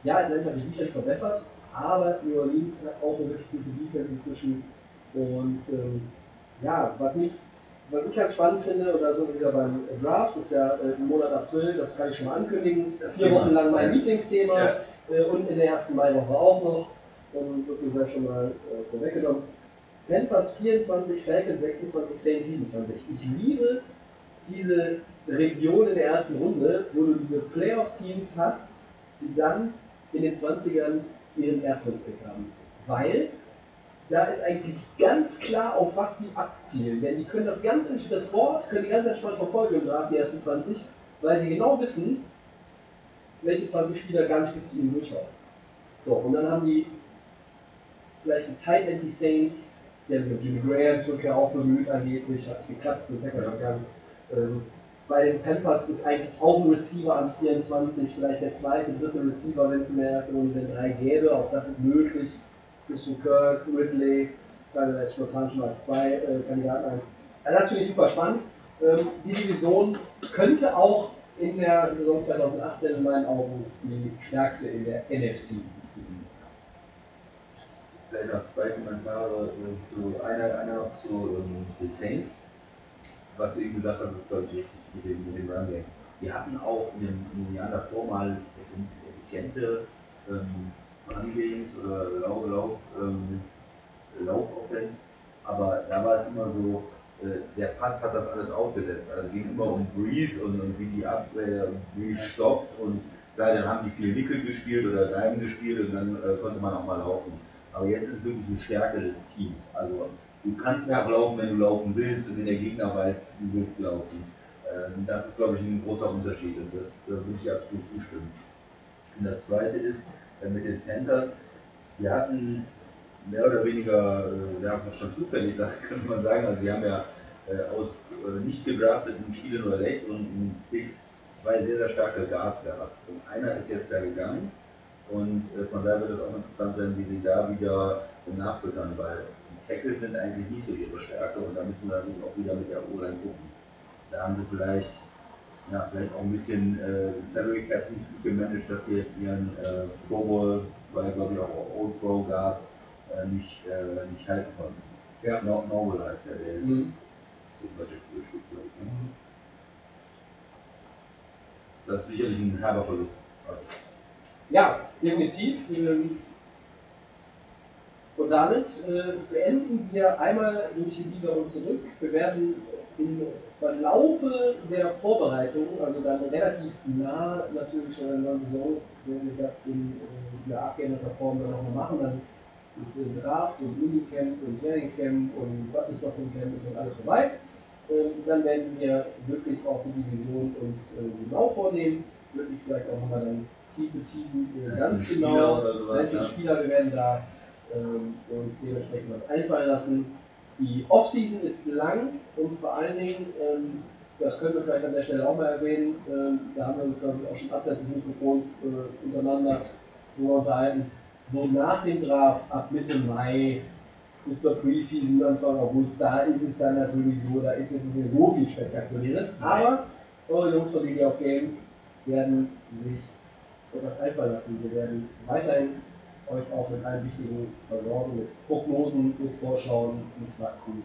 ja, Atlanta hat die Defense verbessert, aber New Orleans hat auch eine wirklich gute Defense inzwischen. Und ähm, ja, was mich, was ich ganz spannend finde, und da sind wir wieder beim Draft, ist ja äh, im Monat April, das kann ich schon mal ankündigen, Das vier Thema. Wochen lang mein Ja. Lieblingsthema Ja. äh, und in der ersten Maiwoche auch noch. Und so viel sei schon mal äh, vorweggenommen. Panthers 24, Falcons 26, Saints 27. Ich liebe diese Region in der ersten Runde, wo du diese Playoff-Teams hast, die dann in den 20ern ihren Erstrundpick haben. Weil da ist eigentlich ganz klar, auf was die abzielen. Denn die können das ganze, das Board können die ganz entspannt verfolgen im Draft, die ersten 20, weil sie genau wissen, welche 20 Spieler gar nicht bis zu ihnen durchlaufen. So, und dann haben die vielleicht einen Tight End die Saints, die haben sich um Jimmy Grahams Rückkehr auch bemüht, angeblich, hat geklappt, zu Packers gegangen. Ähm, bei den Panthers ist eigentlich auch ein Receiver an 24, vielleicht der zweite, dritte Receiver, wenn es in der ersten Runde den drei gäbe, auch das ist möglich. Christian Kirk, Ridley, fallen jetzt spontan schon als zwei äh, Kandidaten ein. Also das finde ich super spannend. Ähm, die Division könnte auch in der Saison 2018 in meinen Augen die stärkste in der NFC zumindest Vielleicht noch zwei Kommentare zu einer, einer noch zu ähm, den Saints. Was du eben gesagt hast, ist glaube ich richtig mit dem, mit dem Run Game. Die hatten auch in den, in den Jahren davor mal effiziente ähm, Games oder Lauf, Lauf, ähm, Laufoffense, aber da war es immer so, äh, der Pass hat das alles aufgesetzt. Also ging immer um Breeze und, und wie die Abwehr Breeze stoppt und klar, dann haben die viel Nickel gespielt oder Diamond gespielt und dann äh, konnte man auch mal laufen. Aber jetzt ist wirklich eine Stärke des Teams. Also du kannst auch laufen, wenn du laufen willst und wenn der Gegner weiß, du willst laufen. Ähm, das ist, glaube ich, ein großer Unterschied und das da würde ich absolut zustimmen. Und das zweite ist, äh, mit den Panthers, wir hatten mehr oder weniger, äh, ja, schon zufällig, könnte man sagen, also wir haben ja äh, aus äh, nicht gedrafteten Spielen oder Late-Runden Picks zwei sehr, sehr starke Guards gehabt. Und einer ist jetzt ja gegangen und äh, von daher wird es auch interessant sein, wie sie da wieder nachfüttern, weil die Tackles sind eigentlich nicht so ihre Stärke und da müssen wir natürlich auch wieder mit der O-Line gucken. Da haben sie vielleicht, ja, vielleicht auch ein bisschen äh, Salary Cap nicht gut gemanagt, dass sie jetzt ihren äh, Pro Bowl, weil glaube ich auch Old Pro Guard, äh, nicht, äh, nicht halten konnten. Ja. No, Noble heißt der, der Mhm. das Budget spielt, glaube ich. Ne? Das ist sicherlich ein herber Verlust. Ja, definitiv. Ähm, Und damit äh, beenden wir einmal durch die Liga und zurück. Wir werden im Verlaufe der Vorbereitung, also dann relativ nah natürlich schon in der Saison, werden wir das in äh, der abgeänderter Form dann nochmal machen. Dann ist äh, Draft und Minicamp und Trainingscamp und was nicht noch im Camp ist dann alles vorbei. Ähm, dann werden wir wirklich auch die Division uns äh, genau vornehmen, wirklich vielleicht auch nochmal dann tiefe Tiefen äh, ganz genau, oder sowas, einzelne ja. Spieler, wir werden da ähm, uns dementsprechend was einfallen lassen. Die Offseason ist lang und vor allen Dingen, ähm, das können wir vielleicht an der Stelle auch mal erwähnen, ähm, da haben wir uns glaube ich auch schon abseits des Mikrofons äh, untereinander drüber unterhalten, so nach dem Draft ab Mitte Mai bis zur Preseason Anfang August, da ist es dann natürlich so, da ist jetzt nicht mehr so viel Spektakuläres, aber eure Jungs von Liga of Game werden sich etwas einfallen lassen. Wir werden weiterhin euch auch mit allen wichtigen versorgen, mit Prognosen, mit Vorschauen, mit Fakten,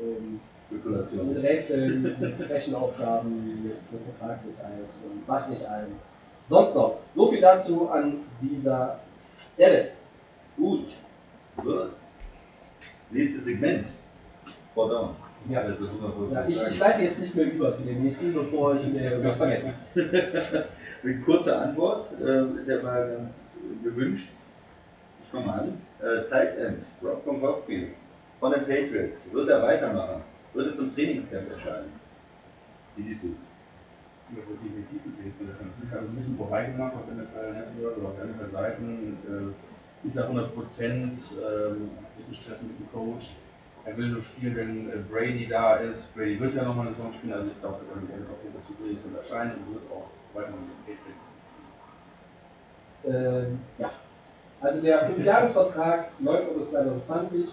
ähm, mit Rätseln, mit Rechenaufgaben, mit so Vertragsdetails und was nicht allem. Sonst noch. So viel dazu an dieser Stelle. Gut. Gut. Nächstes Segment. Vor down. Ja. Ja, ich, ich leite jetzt nicht mehr über zu dem nächsten, bevor ich mir irgendwas vergesse. Mit kurzer Antwort, äh, ist ja mal ganz gewünscht. Ich komme an. Äh, Tight End, Rob Gronkowski von den Patriots. Wird er weitermachen? Wird er zum Trainingscamp erscheinen? Wie siehst du? Das ist definitiv gewesen. Das hat alles ein bisschen vorbeigemacht auf NFL Network oder auf NFL Seiten. Äh, ist er 100 Prozent, ähm, ein bisschen Stress mit dem Coach. Er will nur spielen, wenn äh, Brady da ist. Brady wird ja nochmal eine Saison spielen, also ich glaube, er wird auf jeden Fall zu Trainingscamp erscheinen und wird auch weiter mit den Patriots. Ähm, ja. Also der 5-Jahres-Vertrag läuft bis 2020.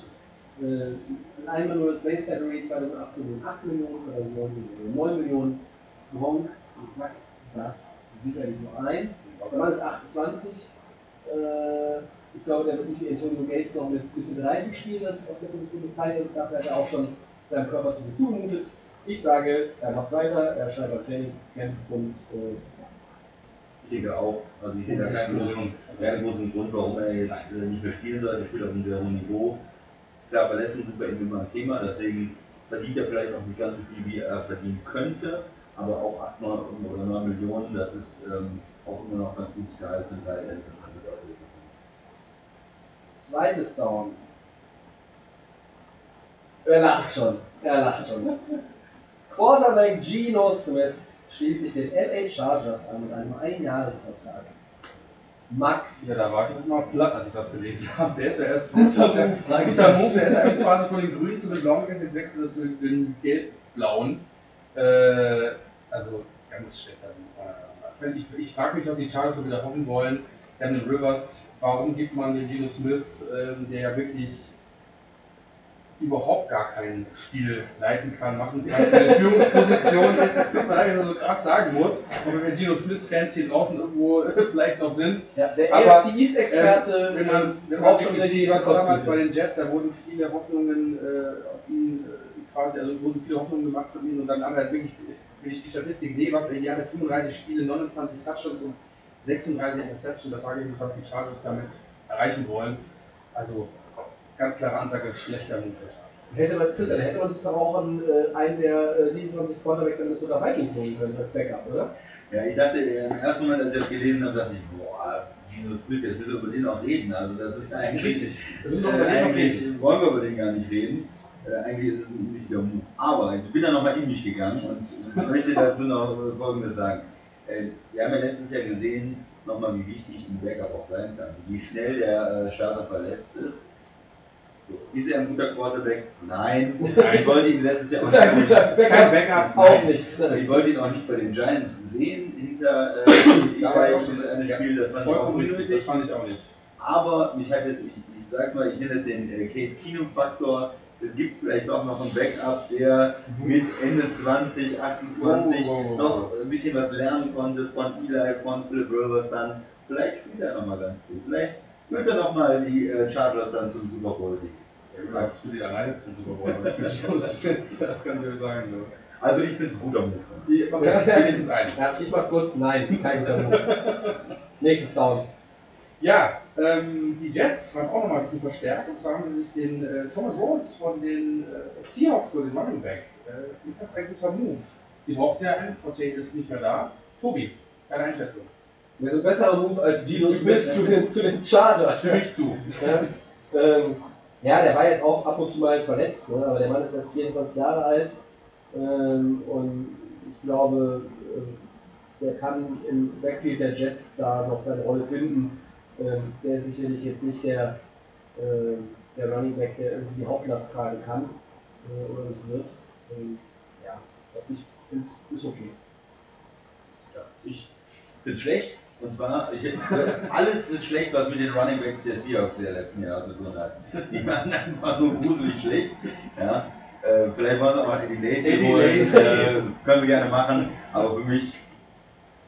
Äh, einmal nur das Base Salary 2018 sind 8 Millionen, 2019 9 Millionen. Gronk sagt das sicherlich nur ein. Der Mann ist 28. Äh, ich glaube, der wird nicht wie Antonio Gates noch mit Mitte 30 spielen als auf der Position des Titans. Dafür hat er auch schon seinem Körper zu viel zugemutet. Ich sage, er macht weiter, er scheint beim Trainingscamp und äh, Ich denke auch. Also ich sehe da keinen großen, keinen großen Grund, warum er jetzt äh, nicht mehr spielen soll. Er spielt auf einem sehr hohen Niveau. Klar, Verletzungen sind bei ihm immer ein Thema, deswegen verdient er vielleicht auch nicht ganz so viel, wie er verdienen könnte. aber auch 8 9 oder 9 Millionen, das ist ähm, auch immer noch ganz gutes Gehalt einen Teil der Zweites Down. Er lacht schon. Er lacht schon. Quarterback Geno Smith schließt sich den LA Chargers an mit einem Einjahresvertrag. Max. Ja, da war ich jetzt mal platt, als ich das gelesen habe. Der ist ja erst Guter Move, guter Move, der ist ja quasi von den Grünen zu den Blauen gegangen, jetzt wechselt er zu den Gelb-Blauen. Äh, also ganz schlechter Move. Ich, ich frage mich, was die Chargers so wieder hoffen wollen. Daniel Rivers, warum gibt man den Geno Smith, ähm, der ja wirklich überhaupt gar kein Spiel leiten kann, machen kann, eine Führungsposition ist, es tut mir leid, dass ich so krass sagen muss, aber wenn Geno Smith-Fans hier draußen irgendwo vielleicht noch sind, Ja, der Aber, AFC East Experte ähm, wenn man, wenn man sieht, was damals bei den Jets, da wurden viele Hoffnungen äh, auf ihn äh, quasi, also wurden viele Hoffnungen gemacht von ihm. Und dann haben wir halt wirklich, wenn ich die Statistik sehe, was er hier hatte, 35 Spiele, 29 Touchdowns und 36 Interceptions, da frage ich mich, was die Chargers damit erreichen wollen. Also ganz klare Ansage, schlechter Move. Hätte man, Christian, hätte man sich doch auch an äh, einen der äh, 27 Quarterbacks der Minnesota Vikings holen können als Backup, oder? Ja, ich dachte, äh, im ersten Moment, als ich das gelesen habe, dachte ich, boah, Gino Smith, jetzt müssen wir über den noch reden. Also das ist eigentlich, über äh, eigentlich wollen wir über den gar nicht reden. Äh, eigentlich ist es ein unwichtiger Move. Aber ich bin da nochmal in mich gegangen und möchte dazu noch äh, Folgendes sagen. Äh, wir haben ja letztes Jahr gesehen, nochmal, wie wichtig ein Backup auch sein kann. Wie schnell der Starter verletzt ist. Ist er ein guter Quarterback? Nein. Ich wollte ihn letztes Jahr Ist er ein guter Kein Backup, Auch nicht. Ich wollte ihn auch nicht bei den Giants sehen hinter äh, Da war ich auch schon ein Spiel, das fand ich auch vollkommen richtig, das fand ich auch nicht. Aber mich hat jetzt, ich, ich sag's mal, ich nenne das den äh, Case Keenum Faktor. Es gibt vielleicht doch noch einen Backup, der mit Ende 20, 28 Wow, wow, wow, noch ein bisschen was lernen konnte von Eli, von Philip Rivers dann. Vielleicht spielt er nochmal ganz gut. Vielleicht führt er nochmal die äh, Chargers dann zum Super Bowl Sieg. Ja, du sagst, für die alleine zum Super Bowl, aber ich bin schon Smith, das kann ich dir sagen. Du. Also ich es ein guter Move. Okay, wenigstens einen. Ja, ich mach's kurz. Nein, kein guter Move. Nächstes Down. Ja, ähm, die Jets haben auch nochmal ein bisschen verstärkt. Und zwar haben sie sich den äh, Thomas Rhodes von den äh, Seahawks für den Running Back. Äh, ist das ein guter Move? Sie brauchten ja einen, Forte ist nicht mehr da. Tobi, deine Einschätzung. Das ist ein besserer Move als Geno Smith zu den, zu den Chargers. Mich zu. Ja, ähm, ja, der war jetzt auch ab und zu mal verletzt, ne? aber der Mann ist erst 24 Jahre alt ähm, und ich glaube, äh, der kann im Backfield der Jets da noch seine Rolle finden. Ähm, der ist sicherlich jetzt nicht der, äh, der Running Back, der irgendwie die Hauptlast tragen kann äh, oder nicht wird. Ähm, ja, ich finde es ist okay. Ja, ich bin schlecht. Und zwar, ich, alles ist schlecht, was mit den Running Backs der Seahawks der letzten Jahre zu tun hat. Die waren einfach nur gruselig schlecht. Ja. Äh, vielleicht wollen sie auch mal Eddie Eddie holen. Äh, können sie gerne machen. Aber für mich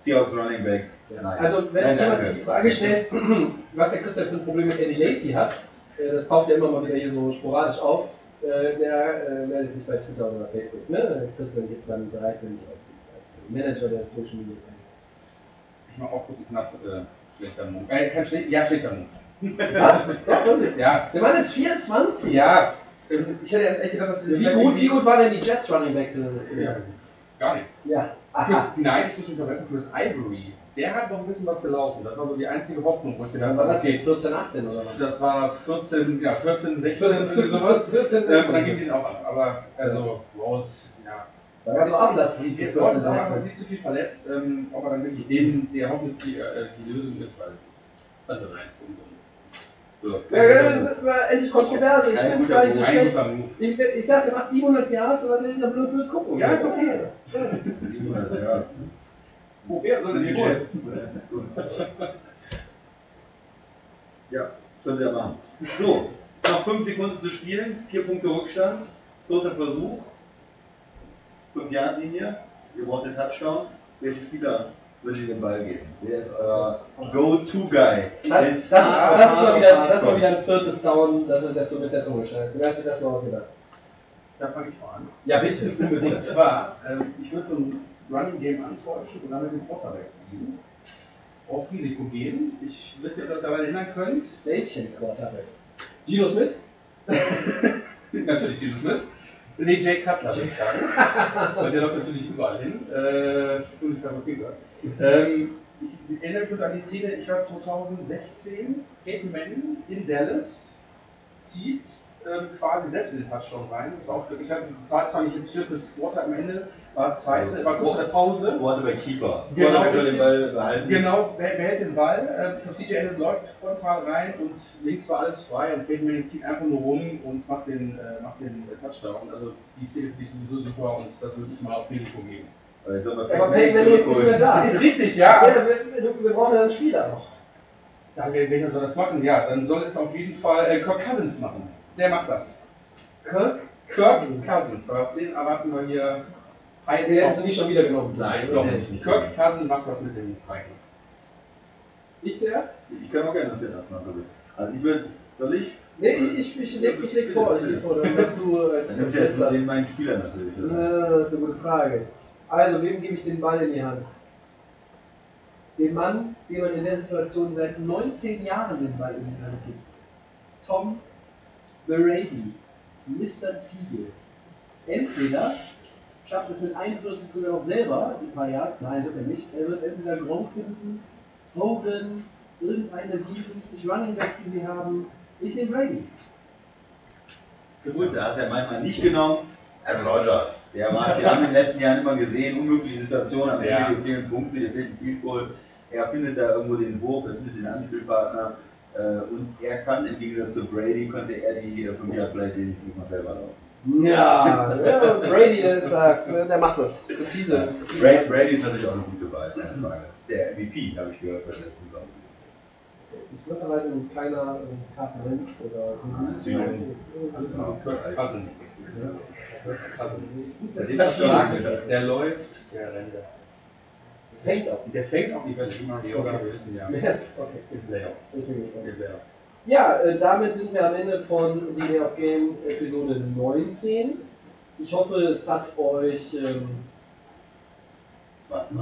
Seahawks Running Backs. Nein. Also wenn Nein, jemand sich die Frage stellt, was der Christian für ein Problem mit Eddie Lacey hat, äh, das taucht ja immer mal wieder hier so sporadisch auf, äh, der äh, meldet sich bei Twitter oder Facebook. Ne? Christian gibt dann bereitwillig aus als Manager der Social Media. Ich mache auch kurz knapp äh, schlechter Move. Äh, kein schlechter, ja, schlechter Move. Was? Ja, Der Mann ist 24. ja. ähm, Ich hätte jetzt echt gedacht, dass Wie gut, wie gut waren denn die Jets Running Backs in der letzten Ja, Jahr? gar nichts. Ja. Aha. nein, ich muss mich verbessern. Chris Ivory, der hat noch ein bisschen was gelaufen. Das war so die einzige Hoffnung, wo ich gedacht war habe, das okay, 14, 18 oder was? das war 14, ja, 14, 16, irgendwie sowas. 14, Ähm, und dann ging den auch ab. Aber, also, Rhodes. Da gab es Ablass für Die 14, Rhodes ist auch einfach 16. viel zu viel verletzt, ähm, ob er dann wirklich dem, der hoffentlich die, äh, die Lösung ist, weil. Also, nein, So, Ja, das war endlich Kontroverse. Ich finde es gar nicht so schlecht. Ich, ich sag, der macht 700 Yards, aber der in der blöd blöd gucken. Ja, ist okay. 700, ja. Wo wäre so denn die Jets? Gut. Ja, können Sie ja machen. So, noch 5 Sekunden zu spielen, 4 Punkte Rückstand, vierter Versuch, 5 Yard Linie, ihr braucht den Touchdown. Welchen Spieler würde ich den Ball geben? Wer ist euer Go-To-Guy? Das, das, ist, das, ist mal wieder, das ist mal wieder ein viertes Down, das ist jetzt so mit der Zunge schneiden. Wer hat sich das mal ausgedacht? Da fange ich mal an. Ja, bitte, Und unbedingt. zwar, ähm, ich würde so ein Running Game antäuschen und dann mit dem Quarterback ziehen. Auf Risiko gehen. Ich weiß nicht, ob ihr euch daran erinnern könnt. Welchen Quarterback? Gino Smith? Natürlich Gino Smith. Nee, Jay Cutler, würde ich sagen. Weil der läuft natürlich überall hin. Äh, ungefähr was hingehört. Ähm, ich erinnere mich an die Szene, ich war 2016, Peyton Manning in Dallas, zieht ähm, quasi selbst in den Touchdown rein. Das war auch ich hatte zwar nicht ins vierte Quarter am Ende, war zweite, war kurz vor der Pause. Quarterback-Keeper. Genau, Quarterback soll den. Ball behalten. Genau, wer behält den Ball? Äh, Ich glaube, CJ Anderson läuft frontal rein und links war alles frei und Peyton Manning zieht einfach nur rum und macht den, äh, macht den äh, Touchdown. Also die Szene finde ich sowieso super und das würde ich mal auf Risiko geben. Aber Manning ist nicht mehr da. Ist richtig, Ja, ja. wir, wir, wir brauchen ja einen Spieler noch. Dann, wer- welcher soll das machen? Ja, dann soll es auf jeden Fall äh, Kirk Cousins machen. Der macht das. Kirk? Kirk Cousins. Cousins, auf den erwarten wir hier High Den hättest du nicht schon wieder genommen. Nein, doch nicht. Kirk Cousins macht das mit den Vikings. Ich zuerst? Ich kann auch gerne das erstmal so. Also ich würde, soll ich? Nee, ich, ich, ich, leg, ich leg vor, ich leg vor, dann kannst du als Dann jetzt letzter. den meinen Spieler natürlich. Oder? Ja, das ist eine gute Frage. Also, wem gebe ich den Ball in die Hand? Den Mann, dem man in der Situation seit 19 Jahren den Ball in die Hand gibt. Tom Brady, Mr. Ziegel. Entweder schafft es mit 41 sogar auch selber ein paar Yards, nein, wird er nicht. Er wird entweder Gronk finden, Hogan, irgendeinen der 57 Running Backs, die sie haben. Ich nehme Brady. Gut, da hast du ja manchmal nicht genommen. Aaron Rodgers. Der war, wir haben in den letzten Jahren immer gesehen, unmögliche Situationen, am Ja. Ende fehlen Punkte, dir fehlt ein Field Goal. Er findet da irgendwo den Wurf, er findet den Anspielpartner. Äh, und er kann im Gegensatz zu Brady, könnte er die äh, 5 Yard Play wenigstens mal selber laufen. Ja, ja Brady, der, ist, äh, der macht das präzise. Brady, Brady ist natürlich auch eine gute Wahl. Ist der MVP, habe ich gehört, bei der letzten Saison. Interessanterweise keiner äh, Carson Wentz oder Ah, Süden. alles Genau. gut. Kirk Cousins. Cousins. Das sieht stark. Der läuft, der rennt. Fängt auch. Der fängt auch die Welle, Mariota, wir wissen ja. Okay, Im Playoff. Im Playoff. Ja, äh, damit sind wir am Ende von die Day of Game Episode 19. Ich hoffe, es hat euch ähm,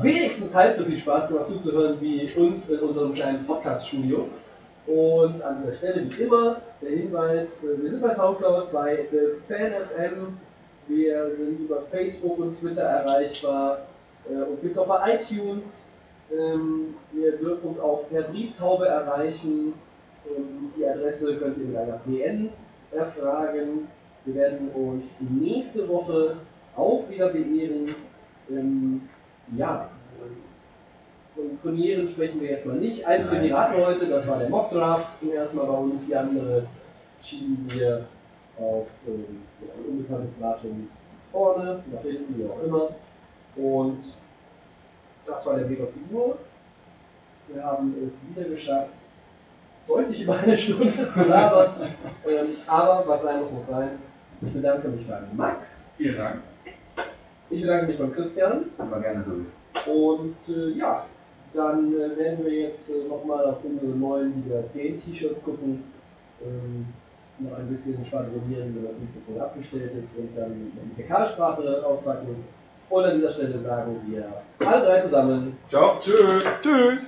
wenigstens halb so viel Spaß gemacht zuzuhören wie uns in unserem kleinen Podcast-Studio. Und an dieser Stelle wie immer der Hinweis, äh, wir sind bei Soundcloud, bei The Fan FM, wir sind über Facebook und Twitter erreichbar, äh, uns gibt es auch bei iTunes, ähm, wir dürfen uns auch per Brieftaube erreichen, ähm, die Adresse könnt ihr mit einer PN erfragen. Wir werden euch nächste Woche auch wieder beehren. Ähm, ja, von Premieren sprechen wir jetzt mal nicht. Ein. Premiere hatten wir heute, das war der Mock Draft zum ersten Mal bei uns. Die andere schieben wir auf ähm, ein unbekanntes Datum vorne, nach hinten, wie auch immer. Und das war der Weg auf die Uhr. Wir haben es wieder geschafft, deutlich über eine Stunde zu labern. ähm, aber was sein muss, muss sein. Ich bedanke mich beim Max. Vielen Dank. Ich bedanke mich beim Christian. Immer gerne durch. Und äh, ja, dann äh, werden wir jetzt äh, nochmal auf unsere neuen Liga Game T-Shirts gucken. Ähm, noch ein bisschen schwadronieren, wenn das Mikrofon abgestellt ist und dann die Fäkalsprache auspacken. Und an dieser Stelle sagen wir alle drei zusammen Ciao. Tschüss. Tschüss.